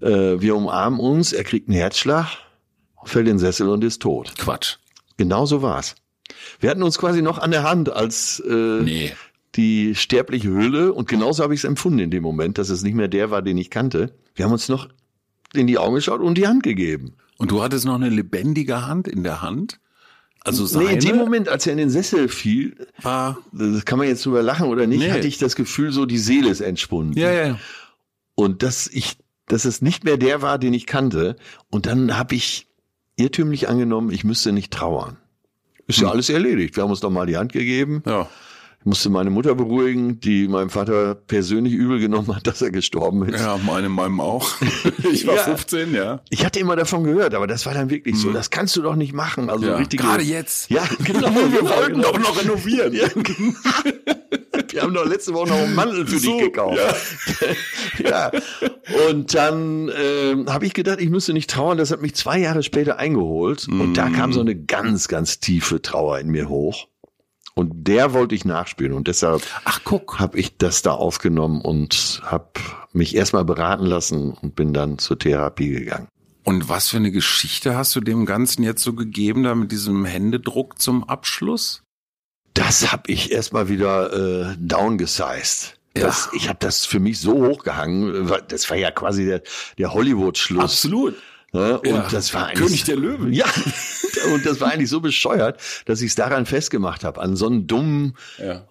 Speaker 1: Äh, wir umarmen uns. Er kriegt einen Herzschlag, fällt in den Sessel und ist tot.
Speaker 3: Quatsch.
Speaker 1: Genau so war's. Wir hatten uns quasi noch an der Hand als äh,
Speaker 3: Nee.
Speaker 1: die sterbliche Hülle und genauso habe ich es empfunden in dem Moment, dass es nicht mehr der war, den ich kannte. Wir haben uns noch in die Augen geschaut und die Hand gegeben.
Speaker 3: Und du hattest noch eine lebendige Hand in der Hand? Also seine
Speaker 1: Nee, in dem Moment, als er in den Sessel fiel,
Speaker 3: war,
Speaker 1: das kann man jetzt drüber lachen oder nicht,
Speaker 3: Nee.
Speaker 1: hatte ich das Gefühl, so die Seele ist entschwunden.
Speaker 3: ja, ja, ja.
Speaker 1: Und dass ich, dass es nicht mehr der war, den ich kannte. Und dann habe ich irrtümlich angenommen, ich müsste nicht trauern. Ist ja
Speaker 3: Hm.
Speaker 1: alles erledigt. Wir haben uns doch mal die Hand gegeben.
Speaker 3: ja.
Speaker 1: Ich musste meine Mutter beruhigen, die meinem Vater persönlich übel genommen hat, dass er gestorben ist.
Speaker 3: Ja, meine, meinem auch. Ich war
Speaker 1: Ja.
Speaker 3: 15, ja.
Speaker 1: Ich hatte immer davon gehört, aber das war dann wirklich so, das kannst du doch nicht machen. Also
Speaker 3: Mhm. ja.
Speaker 1: richtige,
Speaker 3: Gerade jetzt.
Speaker 1: Ja, genau.
Speaker 3: Wir wollten
Speaker 1: genau.
Speaker 3: doch noch renovieren.
Speaker 1: Ja, genau. Wir haben doch letzte Woche noch einen Mantel für
Speaker 3: So,
Speaker 1: dich gekauft. Ja. Und dann ähm, habe ich gedacht, ich müsste nicht trauern. Das hat mich zwei Jahre später eingeholt. Und da kam so eine ganz, ganz tiefe Trauer in mir hoch. Und der wollte ich nachspielen. Und deshalb habe ich das da aufgenommen und habe mich erstmal beraten lassen und bin dann zur Therapie gegangen.
Speaker 3: Und was für eine Geschichte hast du dem Ganzen jetzt so gegeben, da mit diesem Händedruck zum Abschluss?
Speaker 1: Das habe ich erstmal wieder äh, downgesized.
Speaker 3: Ja.
Speaker 1: Das, ich habe das für mich so hochgehangen, das war ja quasi der, der Hollywood-Schluss.
Speaker 3: Absolut.
Speaker 1: Ne? Und
Speaker 3: Ja.
Speaker 1: das war eigentlich,
Speaker 3: König der Löwen.
Speaker 1: Ja, und das war eigentlich so bescheuert, dass ich es daran festgemacht habe, an so einen dummen,
Speaker 3: Ja.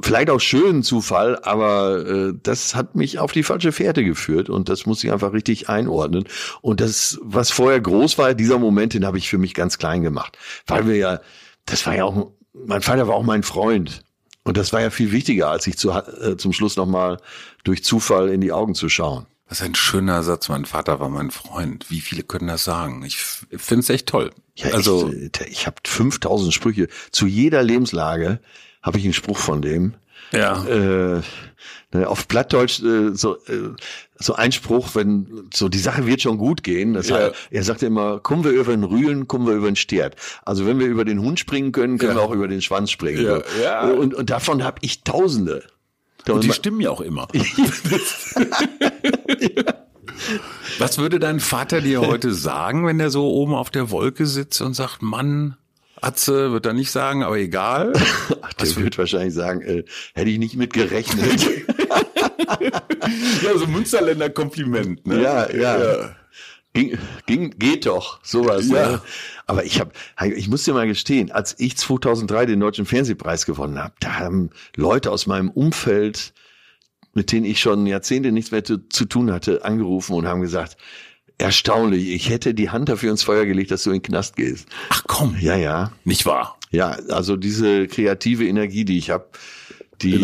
Speaker 1: vielleicht auch schönen Zufall, aber äh, das hat mich auf die falsche Fährte geführt und das muss ich einfach richtig einordnen. Und das, was vorher groß war, dieser Moment, den habe ich für mich ganz klein gemacht, weil wir ja, das war ja auch, mein Vater war auch mein Freund. Und das war ja viel wichtiger, als sich zu, äh, zum Schluss nochmal durch Zufall in die Augen zu schauen.
Speaker 3: Das ist ein schöner Satz. Mein Vater war mein Freund. Wie viele können das sagen? Ich finde es echt toll.
Speaker 1: Ja,
Speaker 3: also,
Speaker 1: echt, ich habe 5000 Sprüche. Zu jeder Lebenslage habe ich einen Spruch von dem.
Speaker 3: ja.
Speaker 1: Äh, ne, auf Plattdeutsch äh, so, äh, so ein Spruch, wenn so die Sache wird schon gut gehen. Das
Speaker 3: Ja.
Speaker 1: heißt, er sagte immer, kommen wir über den Rühlen, kommen wir über den Stiert. Also wenn wir über den Hund springen können, können
Speaker 3: Ja.
Speaker 1: wir auch über den Schwanz springen.
Speaker 3: Ja,
Speaker 1: So.
Speaker 3: ja.
Speaker 1: Und, und davon habe ich Tausende.
Speaker 3: Und die stimmen ja auch immer. Was würde dein Vater dir heute sagen, wenn er so oben auf der Wolke sitzt und sagt, Mann, Atze, wird er nicht sagen, aber egal.
Speaker 1: der wird wahrscheinlich sagen, äh, hätte ich nicht mit gerechnet.
Speaker 3: ja, so Münsterländer Kompliment, ne?
Speaker 1: Ja, ja. ja. Ging, ging, geht doch, sowas. Ja. Ne? Aber ich habe, ich muss dir mal gestehen, als ich 2003 den Deutschen Fernsehpreis gewonnen habe, da haben Leute aus meinem Umfeld, mit denen ich schon Jahrzehnte nichts mehr zu, zu tun hatte, angerufen und haben gesagt, erstaunlich, ich hätte die Hand dafür ins Feuer gelegt, dass du in den Knast gehst.
Speaker 3: Ach komm.
Speaker 1: Ja, ja.
Speaker 3: Nicht wahr?
Speaker 1: Ja, also diese kreative Energie, die ich habe, die,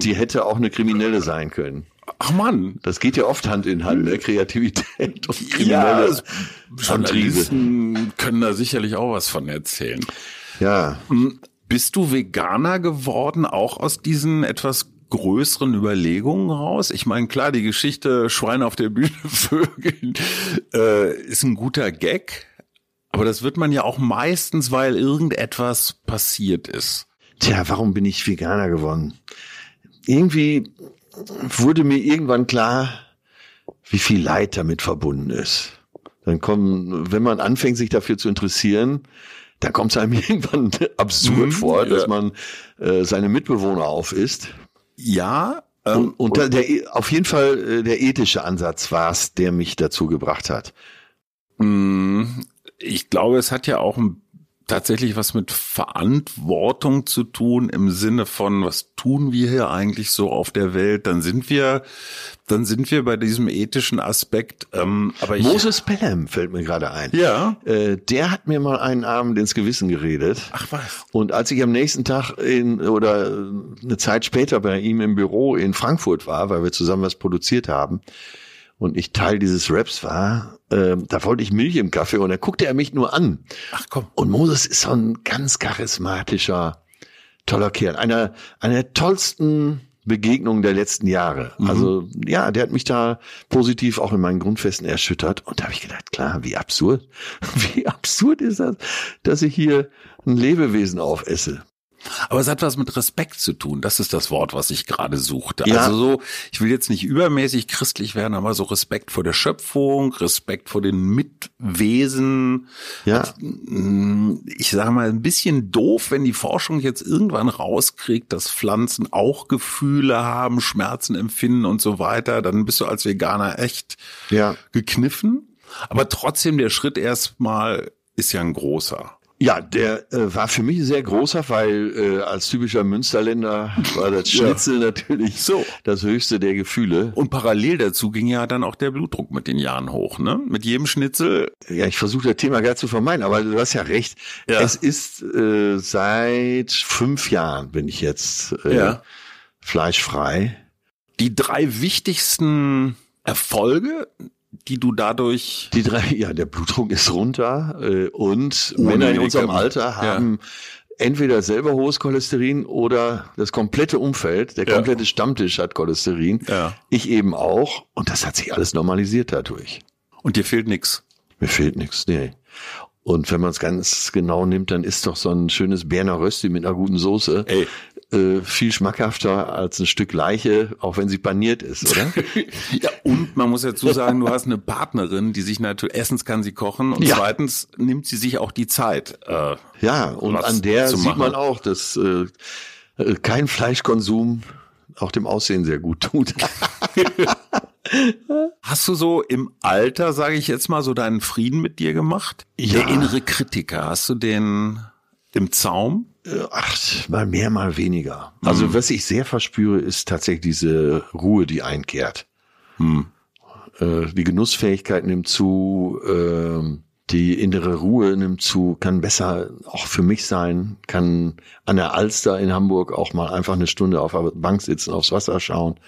Speaker 1: die hätte auch eine kriminelle sein können.
Speaker 3: Ach man,
Speaker 1: das geht ja oft Hand in Hand, ne? Kreativität und kriminelle ja,
Speaker 3: Journalisten können da sicherlich auch was von erzählen.
Speaker 1: Ja.
Speaker 3: Hm, bist du Veganer geworden, auch aus diesen etwas größeren Überlegungen raus? Ich meine, klar, die Geschichte Schwein auf der Bühne vögeln äh, ist ein guter Gag, aber das wird man ja auch meistens, weil irgendetwas passiert ist.
Speaker 1: Tja, warum bin ich Veganer geworden? Irgendwie wurde mir irgendwann klar, wie viel Leid damit verbunden ist. Dann kommen, wenn man anfängt, sich dafür zu interessieren, dann kommt es einem irgendwann absurd mhm, vor, dass ja. man äh, seine Mitbewohner aufisst.
Speaker 3: Ja.
Speaker 1: Ähm, und, und, der, auf jeden Fall äh, der ethische Ansatz war es, der mich dazu gebracht hat.
Speaker 3: Mm, ich glaube, es hat ja auch ein tatsächlich was mit Verantwortung zu tun im Sinne von, was tun wir hier eigentlich so auf der Welt? Dann sind wir, dann sind wir bei diesem ethischen Aspekt. Ähm, aber ich,
Speaker 1: Moses Pelham fällt mir gerade ein.
Speaker 3: Ja.
Speaker 1: Äh, der hat mir mal einen Abend ins Gewissen geredet.
Speaker 3: Ach was.
Speaker 1: Und als ich am nächsten Tag in oder eine Zeit später bei ihm im Büro in Frankfurt war, weil wir zusammen was produziert haben, und ich Teil dieses Raps war, äh, da wollte ich Milch im Kaffee und dann guckte er mich nur an.
Speaker 3: Ach komm.
Speaker 1: Und Moses ist so ein ganz charismatischer, toller Kerl. Einer, einer der tollsten Begegnungen der letzten Jahre. Mhm. Also ja, der hat mich da positiv auch in meinen Grundfesten erschüttert. Und da habe ich gedacht, klar, wie absurd. Wie absurd ist das, dass ich hier ein Lebewesen aufesse.
Speaker 3: Aber es hat was mit Respekt zu tun. Das ist das Wort, was ich gerade suchte. Ja. Also so, ich will jetzt nicht übermäßig christlich werden, aber so Respekt vor der Schöpfung, Respekt vor den Mitwesen.
Speaker 1: Ja.
Speaker 3: Also, ich sage mal, ein bisschen doof, wenn die Forschung jetzt irgendwann rauskriegt, dass Pflanzen auch Gefühle haben, Schmerzen empfinden und so weiter. Dann bist du als Veganer echt
Speaker 1: ja.
Speaker 3: gekniffen. Aber trotzdem der Schritt erstmal ist ja ein großer.
Speaker 1: Ja, der äh, war für mich sehr großer, weil äh, als typischer Münsterländer war das Schnitzel ja. natürlich so das höchste der Gefühle.
Speaker 3: Und parallel dazu ging ja dann auch der Blutdruck mit den Jahren hoch, ne? Mit jedem Schnitzel.
Speaker 1: Ja, ich versuche das Thema gar zu vermeiden, aber du hast ja recht. Ja. Es ist äh, seit fünf Jahren bin ich jetzt äh, ja. fleischfrei.
Speaker 3: Die drei wichtigsten Erfolge, die du dadurch.
Speaker 1: Die drei, ja, der Blutdruck ist runter äh, und Männer in unserem Alter haben ja. entweder selber hohes Cholesterin oder das komplette Umfeld, der komplette ja. Stammtisch hat Cholesterin.
Speaker 3: Ja.
Speaker 1: Ich eben auch. Und das hat sich alles normalisiert dadurch.
Speaker 3: Und dir fehlt nix?
Speaker 1: Mir fehlt nix, nee. Und wenn man es ganz genau nimmt, dann ist doch so ein schönes Berner Rösti mit einer guten Soße Ey. Äh, viel schmackhafter als ein Stück Leiche, auch wenn sie paniert ist, oder?
Speaker 3: ja, und man muss dazu sagen, du hast eine Partnerin, die sich natürlich, erstens kann sie kochen und ja. zweitens nimmt sie sich auch die Zeit.
Speaker 1: Äh, ja, und an der sieht man auch, dass äh, äh, kein Fleischkonsum auch dem Aussehen sehr gut tut.
Speaker 3: Hast du so im Alter, sage ich jetzt mal, so deinen Frieden mit dir gemacht?
Speaker 1: Ja.
Speaker 3: Der innere Kritiker, hast du den im Zaum?
Speaker 1: Äh, ach, mal mehr, mal weniger. Also mhm. was ich sehr verspüre, ist tatsächlich diese Ruhe, die einkehrt.
Speaker 3: Mhm.
Speaker 1: Die Genussfähigkeit nimmt zu, ähm, die innere Ruhe nimmt zu, kann besser auch für mich sein, kann an der Alster in Hamburg auch mal einfach eine Stunde auf der Bank sitzen, aufs Wasser schauen.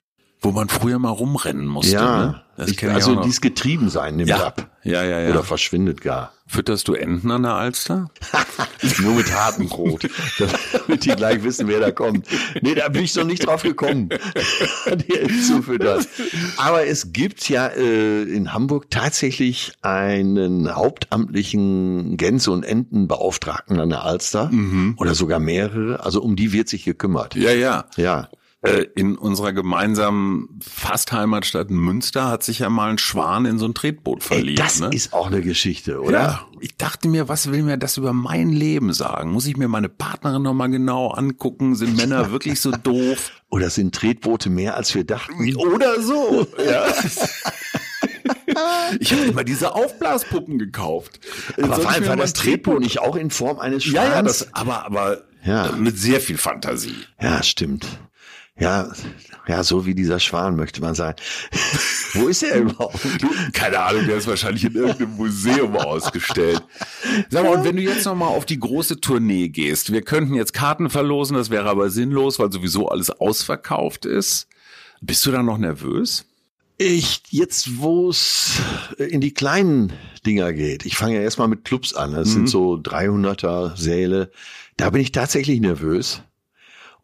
Speaker 3: Wo man früher mal rumrennen musste.
Speaker 1: Ja, ne? ich, also dieses Getriebensein nimmt
Speaker 3: ja.
Speaker 1: ab.
Speaker 3: Ja, ja, ja.
Speaker 1: Oder verschwindet gar.
Speaker 3: Fütterst du Enten an der Alster?
Speaker 1: Nur mit hartem Brot, damit die gleich wissen, wer da kommt. Nee, da bin ich noch nicht drauf gekommen, die Enten zu füttern. Aber es gibt ja äh, in Hamburg tatsächlich einen hauptamtlichen Gänse- und Entenbeauftragten an der Alster.
Speaker 3: Mhm.
Speaker 1: Oder sogar mehrere. Also um die wird sich gekümmert.
Speaker 3: Ja, ja.
Speaker 1: Ja.
Speaker 3: Äh, in unserer gemeinsamen fast Heimatstadt Münster hat sich ja mal ein Schwan in so ein Tretboot verliebt.
Speaker 1: Ey, das
Speaker 3: ne?
Speaker 1: ist auch eine Geschichte, oder?
Speaker 3: Ja, ich dachte mir, was will mir das über mein Leben sagen? Muss ich mir meine Partnerin nochmal genau angucken? Sind Männer wirklich so doof?
Speaker 1: Oder sind Tretboote mehr, als wir dachten?
Speaker 3: Oder so. Ja. Ich habe immer diese Aufblaspuppen gekauft.
Speaker 1: Aber vor allem war das Tretboot nicht auch in Form eines Schwans?
Speaker 3: Ja, ja, das, aber, aber
Speaker 1: Ja.
Speaker 3: mit sehr viel Fantasie.
Speaker 1: Ja, stimmt. Ja, ja, so wie dieser Schwan möchte man sagen. Wo ist er überhaupt?
Speaker 3: Keine Ahnung, der ist wahrscheinlich in irgendeinem Museum ausgestellt. Sag mal, und wenn du jetzt nochmal auf die große Tournee gehst, wir könnten jetzt Karten verlosen, das wäre aber sinnlos, weil sowieso alles ausverkauft ist. Bist du da noch nervös?
Speaker 1: Ich, jetzt wo es in die kleinen Dinger geht, ich fange ja erstmal mit Clubs an, das
Speaker 3: Mhm.
Speaker 1: sind so 300er Säle, da bin ich tatsächlich nervös.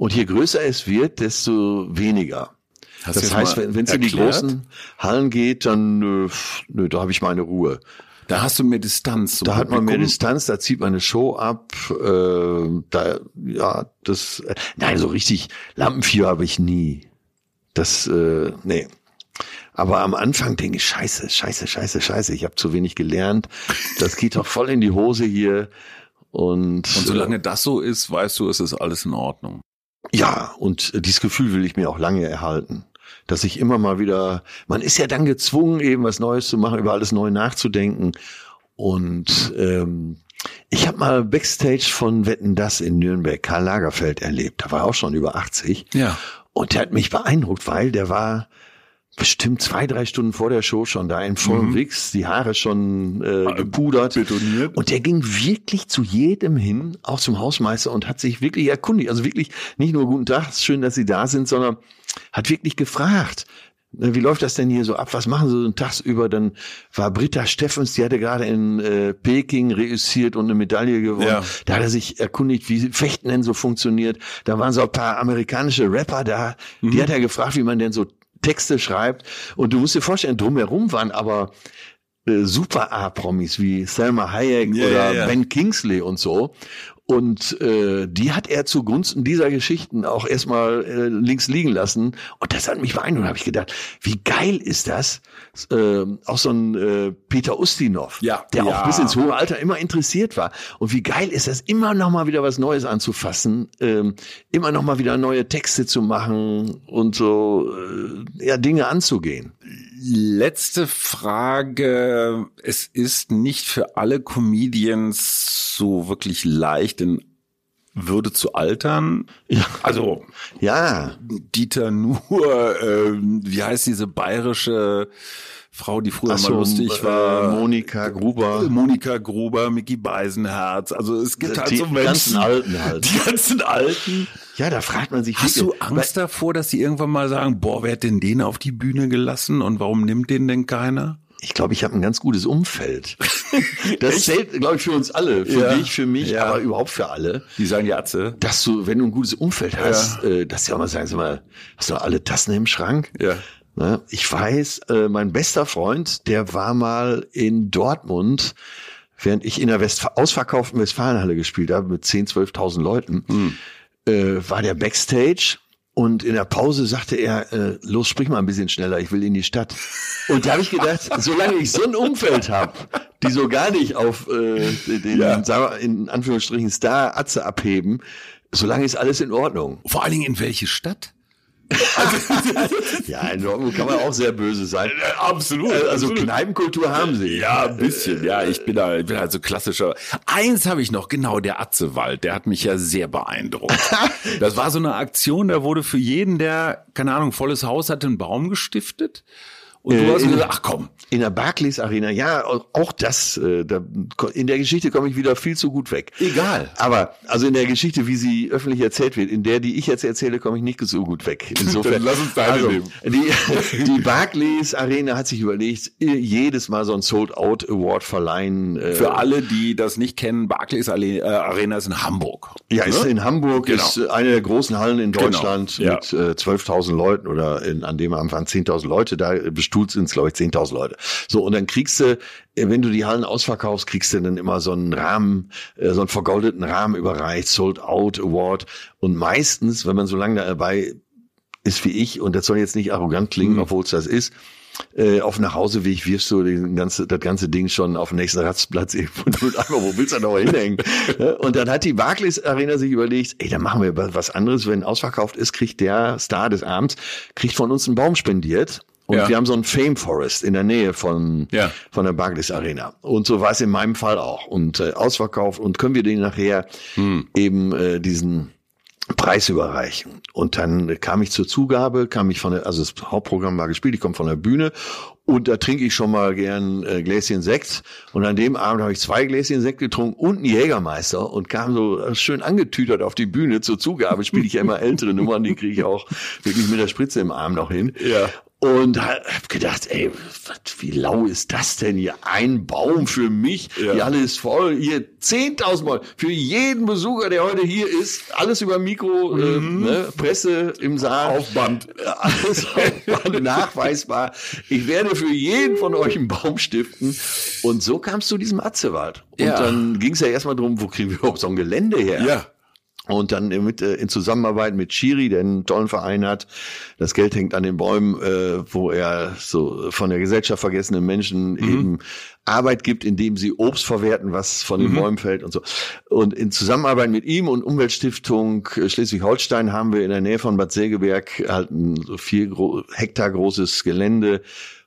Speaker 1: Und je größer es wird, desto weniger.
Speaker 3: Hast
Speaker 1: das heißt, wenn es in die großen Hallen geht, dann äh, nö, da habe ich meine Ruhe.
Speaker 3: Da hast du mehr Distanz.
Speaker 1: Da hat man mehr. Distanz, da zieht man eine Show ab. Äh, da, ja, das, äh, nein, so richtig Lampenfieber habe ich nie. Das, äh, nee. Aber am Anfang denke ich, scheiße, scheiße, scheiße, scheiße, ich habe zu wenig gelernt. Das geht doch voll in die Hose hier. Und,
Speaker 3: Und solange das so ist, weißt du, es ist alles in Ordnung.
Speaker 1: Ja, und dieses Gefühl will ich mir auch lange erhalten. Dass ich immer mal wieder, man ist ja dann gezwungen, eben was Neues zu machen, über alles neu nachzudenken. Und ähm, ich habe mal Backstage von Wetten das in Nürnberg, Karl Lagerfeld erlebt. Da war er auch schon über 80.
Speaker 3: Ja.
Speaker 1: Und der hat mich beeindruckt, weil der war bestimmt zwei, drei Stunden vor der Show schon da in vollem Wix, die Haare schon äh, gepudert.
Speaker 3: betoniert.
Speaker 1: Und der ging wirklich zu jedem hin, auch zum Hausmeister und hat sich wirklich erkundigt. Also wirklich nicht nur guten Tag, schön, dass Sie da sind, sondern hat wirklich gefragt. ne, Wie läuft das denn hier so ab? Was machen Sie so einen Tagsüber? Dann war Britta Steffens, die hatte gerade in äh, Peking reüssiert und eine Medaille gewonnen.
Speaker 3: Ja.
Speaker 1: Da hat er sich erkundigt, wie Fechten denn so funktioniert. Da waren so ein paar amerikanische Rapper da.
Speaker 3: Mhm.
Speaker 1: Die hat er gefragt, wie man denn so Texte schreibt. Und du musst dir vorstellen, drumherum waren aber äh, super A-Promis wie Selma Hayek
Speaker 3: Ja,
Speaker 1: oder
Speaker 3: ja, ja.
Speaker 1: Ben Kingsley und so. Und äh, die hat er zugunsten dieser Geschichten auch erstmal äh, links liegen lassen. Und das hat mich beeindruckt. Habe ich gedacht, wie geil ist das? Äh, auch so ein äh, Peter Ustinov,
Speaker 3: Ja.
Speaker 1: der
Speaker 3: Ja.
Speaker 1: auch bis ins hohe Alter immer interessiert war. Und wie geil ist das, immer noch mal wieder was Neues anzufassen, ähm, immer noch mal wieder neue Texte zu machen und so äh, ja Dinge anzugehen.
Speaker 3: Letzte Frage. Es ist nicht für alle Comedians so wirklich leicht, in Würde zu altern.
Speaker 1: Ja.
Speaker 3: Also
Speaker 1: Ja,
Speaker 3: Dieter Nuhr, ähm, wie heißt diese bayerische Frau, die früher
Speaker 1: so,
Speaker 3: mal lustig
Speaker 1: äh,
Speaker 3: war?
Speaker 1: Monika Gruber.
Speaker 3: Monika Gruber, Mickey Beisenherz. Also es gibt halt
Speaker 1: die
Speaker 3: so Menschen.
Speaker 1: ganzen Alten halt.
Speaker 3: Die ganzen Alten.
Speaker 1: Ja, da fragt man sich
Speaker 3: Hast du Angst davor, dass sie irgendwann mal sagen, boah, wer hat denn den auf die Bühne gelassen und warum nimmt den denn keiner?
Speaker 1: Ich glaube, ich habe ein ganz gutes Umfeld. Das zählt, glaube ich, für uns alle. Für
Speaker 3: Ja.
Speaker 1: dich, für mich,
Speaker 3: Ja.
Speaker 1: aber überhaupt für alle.
Speaker 3: Die sagen Jatze.
Speaker 1: Dass du, wenn du ein gutes Umfeld hast, äh, dass sie auch mal sagen, sag mal, hast du alle Tassen im Schrank?
Speaker 3: Ja.
Speaker 1: Ne? Ich weiß, äh, mein bester Freund, der war mal in Dortmund, während ich in der Westf ausverkauften Westfalenhalle gespielt habe mit 10.000, 12.000 Leuten,
Speaker 3: Hm.
Speaker 1: äh, war der Backstage und in der Pause sagte er, äh, los, sprich mal ein bisschen schneller, ich will in die Stadt. Und da habe ich gedacht, solange ich so ein Umfeld habe, die so gar nicht auf äh, den,
Speaker 3: Ja.
Speaker 1: sagen wir, in Anführungsstrichen Star Atze abheben, solange ist alles in Ordnung.
Speaker 3: Vor allen Dingen in welche Stadt?
Speaker 1: Ja, in Dortmund kann man auch sehr böse sein.
Speaker 3: Absolut.
Speaker 1: Äh, Also Kneipenkultur haben sie.
Speaker 3: Ja, ein bisschen. Ja, ich bin da, ich bin halt so klassischer. Eins habe ich noch, genau, der Atzewald, der hat mich ja sehr beeindruckt. Das war so eine Aktion, da wurde für jeden, der, keine Ahnung, volles Haus hatte, einen Baum gestiftet. Und du
Speaker 1: Äh,
Speaker 3: hast
Speaker 1: in-
Speaker 3: gesagt, ach komm,
Speaker 1: In der Barclays Arena, ja, auch das, äh, da, in der Geschichte komme ich wieder viel zu gut weg.
Speaker 3: Egal.
Speaker 1: Aber, also in der Geschichte, wie sie öffentlich erzählt wird, in der, die ich jetzt erzähle, komme ich nicht so gut weg. Insofern.
Speaker 3: Dann lass uns deine
Speaker 1: also,
Speaker 3: nehmen.
Speaker 1: Die, die Barclays Arena hat sich überlegt, jedes Mal so ein Sold-Out Award verleihen. äh,
Speaker 3: für alle, die das nicht kennen, Barclays äh, Arena ist in Hamburg.
Speaker 1: Ja, ist
Speaker 3: Ne?
Speaker 1: in Hamburg,
Speaker 3: Genau.
Speaker 1: ist eine der großen Hallen in
Speaker 3: Genau,
Speaker 1: Deutschland
Speaker 3: ja.
Speaker 1: mit äh, 12.000 Leuten oder in, an dem Anfang 10.000 Leute, da äh, bestuhlt sind es, glaube ich, 10.000 Leute. So, und dann kriegst du, äh, wenn du die Hallen ausverkaufst, kriegst du dann immer so einen Rahmen, äh, so einen vergoldeten Rahmen überreicht, Sold Out Award. Und meistens, wenn man so lange dabei ist wie ich, und das soll jetzt nicht arrogant klingen,
Speaker 3: Mhm.
Speaker 1: obwohl es das ist, äh, auf dem Nachhauseweg wirfst du den ganze, das ganze Ding schon auf den nächsten Rastplatz irgendwo und einfach, wo willst du da noch hinhängen? Und dann hat die Barclays Arena sich überlegt, ey, dann machen wir was anderes, wenn ausverkauft ist, kriegt der Star des Abends, kriegt von uns einen Baum spendiert. Und
Speaker 3: Ja.
Speaker 1: wir haben so einen Fame Forest in der Nähe von,
Speaker 3: Ja.
Speaker 1: von der Barclays Arena. Und so war es in meinem Fall auch. Und äh, ausverkauft. Und können wir den nachher eben äh, diesen Preis überreichen. Und dann kam ich zur Zugabe, kam ich von der, also das Hauptprogramm war gespielt, ich komme von der Bühne und da trinke ich schon mal gern äh, Gläschen Sekt. Und an dem Abend habe ich zwei Gläschen Sekt getrunken und einen Jägermeister und kam so schön angetütert auf die Bühne zur Zugabe. Spiele ich ja immer ältere Nummern, die kriege ich auch wirklich mit der Spritze im Arm noch hin.
Speaker 3: Ja.
Speaker 1: Und hab gedacht, ey, wie lau ist das denn hier? Ein Baum für mich,
Speaker 3: Ja.
Speaker 1: die Halle ist voll, hier 10.000 Mal. Für jeden Besucher, der heute hier ist, alles über Mikro, äh, ne, Presse im Saal.
Speaker 3: Auf Band.
Speaker 1: Alles auf Band, nachweisbar. Ich werde für jeden von euch einen Baum stiften. Und so kam es zu diesem Atzewald. Und
Speaker 3: Ja.
Speaker 1: dann ging es ja erstmal drum, wo kriegen wir überhaupt so ein Gelände her?
Speaker 3: Ja.
Speaker 1: Und dann mit, äh, in Zusammenarbeit mit Chiri, der einen tollen Verein hat. Das Geld hängt an den Bäumen, äh, wo er so von der Gesellschaft vergessenen Menschen eben Arbeit gibt, indem sie Obst verwerten, was von den Bäumen fällt und so. Und in Zusammenarbeit mit ihm und Umweltstiftung äh, Schleswig-Holstein haben wir in der Nähe von Bad Sägeberg halt ein so vier gro Hektar großes Gelände,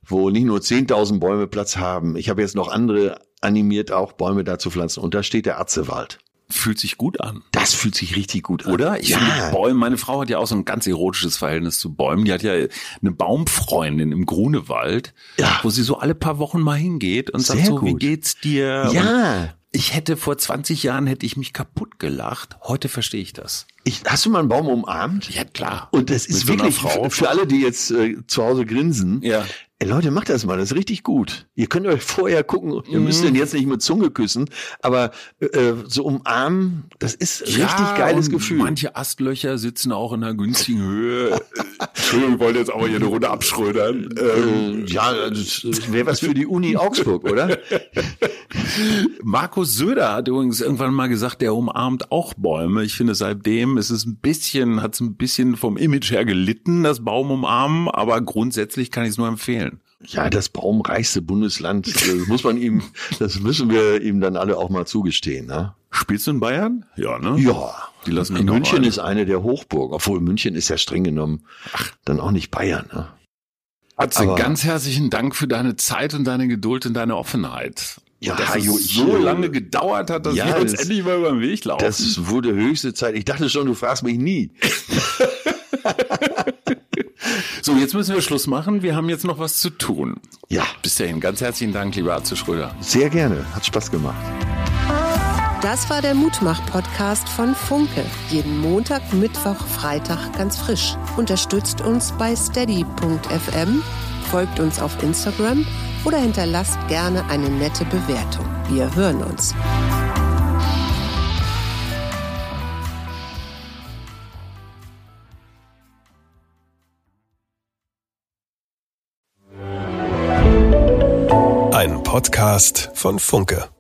Speaker 1: wo nicht nur 10.000 Bäume Platz haben. Ich habe jetzt noch andere animiert, auch Bäume da zu pflanzen. Und da steht der Atzewald.
Speaker 3: Fühlt sich gut an.
Speaker 1: Das fühlt sich richtig gut an.
Speaker 3: Oder? Ich
Speaker 1: ja.
Speaker 3: finde Bäume, meine Frau hat ja auch so ein ganz erotisches Verhältnis zu Bäumen. Die hat ja eine Baumfreundin im Grunewald,
Speaker 1: Ja.
Speaker 3: wo sie so alle paar Wochen mal hingeht und sagt
Speaker 1: Sehr
Speaker 3: so, wie
Speaker 1: gut.
Speaker 3: geht's dir? Und
Speaker 1: Ja.
Speaker 3: Ich hätte vor 20 Jahren hätte ich mich kaputt gelacht. Heute verstehe ich das.
Speaker 1: Ich, hast du mal einen Baum umarmt?
Speaker 3: Ja, klar.
Speaker 1: Und das ist
Speaker 3: Mit so
Speaker 1: wirklich
Speaker 3: Frau.
Speaker 1: für alle, die jetzt äh, zu Hause grinsen.
Speaker 3: Ja.
Speaker 1: Ey, Leute, macht das mal, das ist richtig gut. Ihr könnt euch vorher gucken, ihr müsst
Speaker 3: Mhm.
Speaker 1: den jetzt nicht mit Zunge küssen, aber äh, so umarmen, das ist ein richtig geiles Gefühl.
Speaker 3: Manche Astlöcher sitzen auch in einer günstigen Höhe. Entschuldigung, ich wollte jetzt aber hier eine Runde abschrödern. Ähm,
Speaker 1: äh, ja, wäre was für die Uni Augsburg, oder?
Speaker 3: Markus Söder hat übrigens irgendwann mal gesagt, der umarmt auch Bäume. Ich finde, seitdem ist es ein bisschen, hat es ein bisschen vom Image her gelitten, das Baum umarmen, aber grundsätzlich kann ich es nur empfehlen.
Speaker 1: Ja, das baumreichste Bundesland, das muss man ihm, das müssen wir ihm dann alle auch mal zugestehen. Ne?
Speaker 3: Spielst du in Bayern? Ja, ne?
Speaker 1: Ja,
Speaker 3: Die lassen noch
Speaker 1: München ist eine der Hochburgen, obwohl München ist ja streng genommen dann auch nicht Bayern. Ne?
Speaker 3: Atze,
Speaker 1: aber-
Speaker 3: ganz herzlichen Dank für deine Zeit und deine Geduld und deine Offenheit.
Speaker 1: Ja,
Speaker 3: dass
Speaker 1: Hajo,
Speaker 3: es so
Speaker 1: äh,
Speaker 3: lange gedauert hat, dass
Speaker 1: ja,
Speaker 3: wir uns
Speaker 1: das-
Speaker 3: endlich mal über den Weg laufen.
Speaker 1: Das wurde höchste Zeit. Ich dachte schon, du fragst mich nie.
Speaker 3: so, jetzt müssen wir Schluss machen. Wir haben jetzt noch was zu tun.
Speaker 1: Ja,
Speaker 3: Bis dahin, ganz herzlichen Dank, lieber Atze Schröder.
Speaker 1: sehr gerne. Hat Spaß gemacht.
Speaker 4: Das war der Mutmach-Podcast von Funke. Jeden Montag, Mittwoch, Freitag ganz frisch. Unterstützt uns bei steady.fm, folgt uns auf Instagram oder hinterlasst gerne eine nette Bewertung. Wir hören uns.
Speaker 5: Podcast von Funke.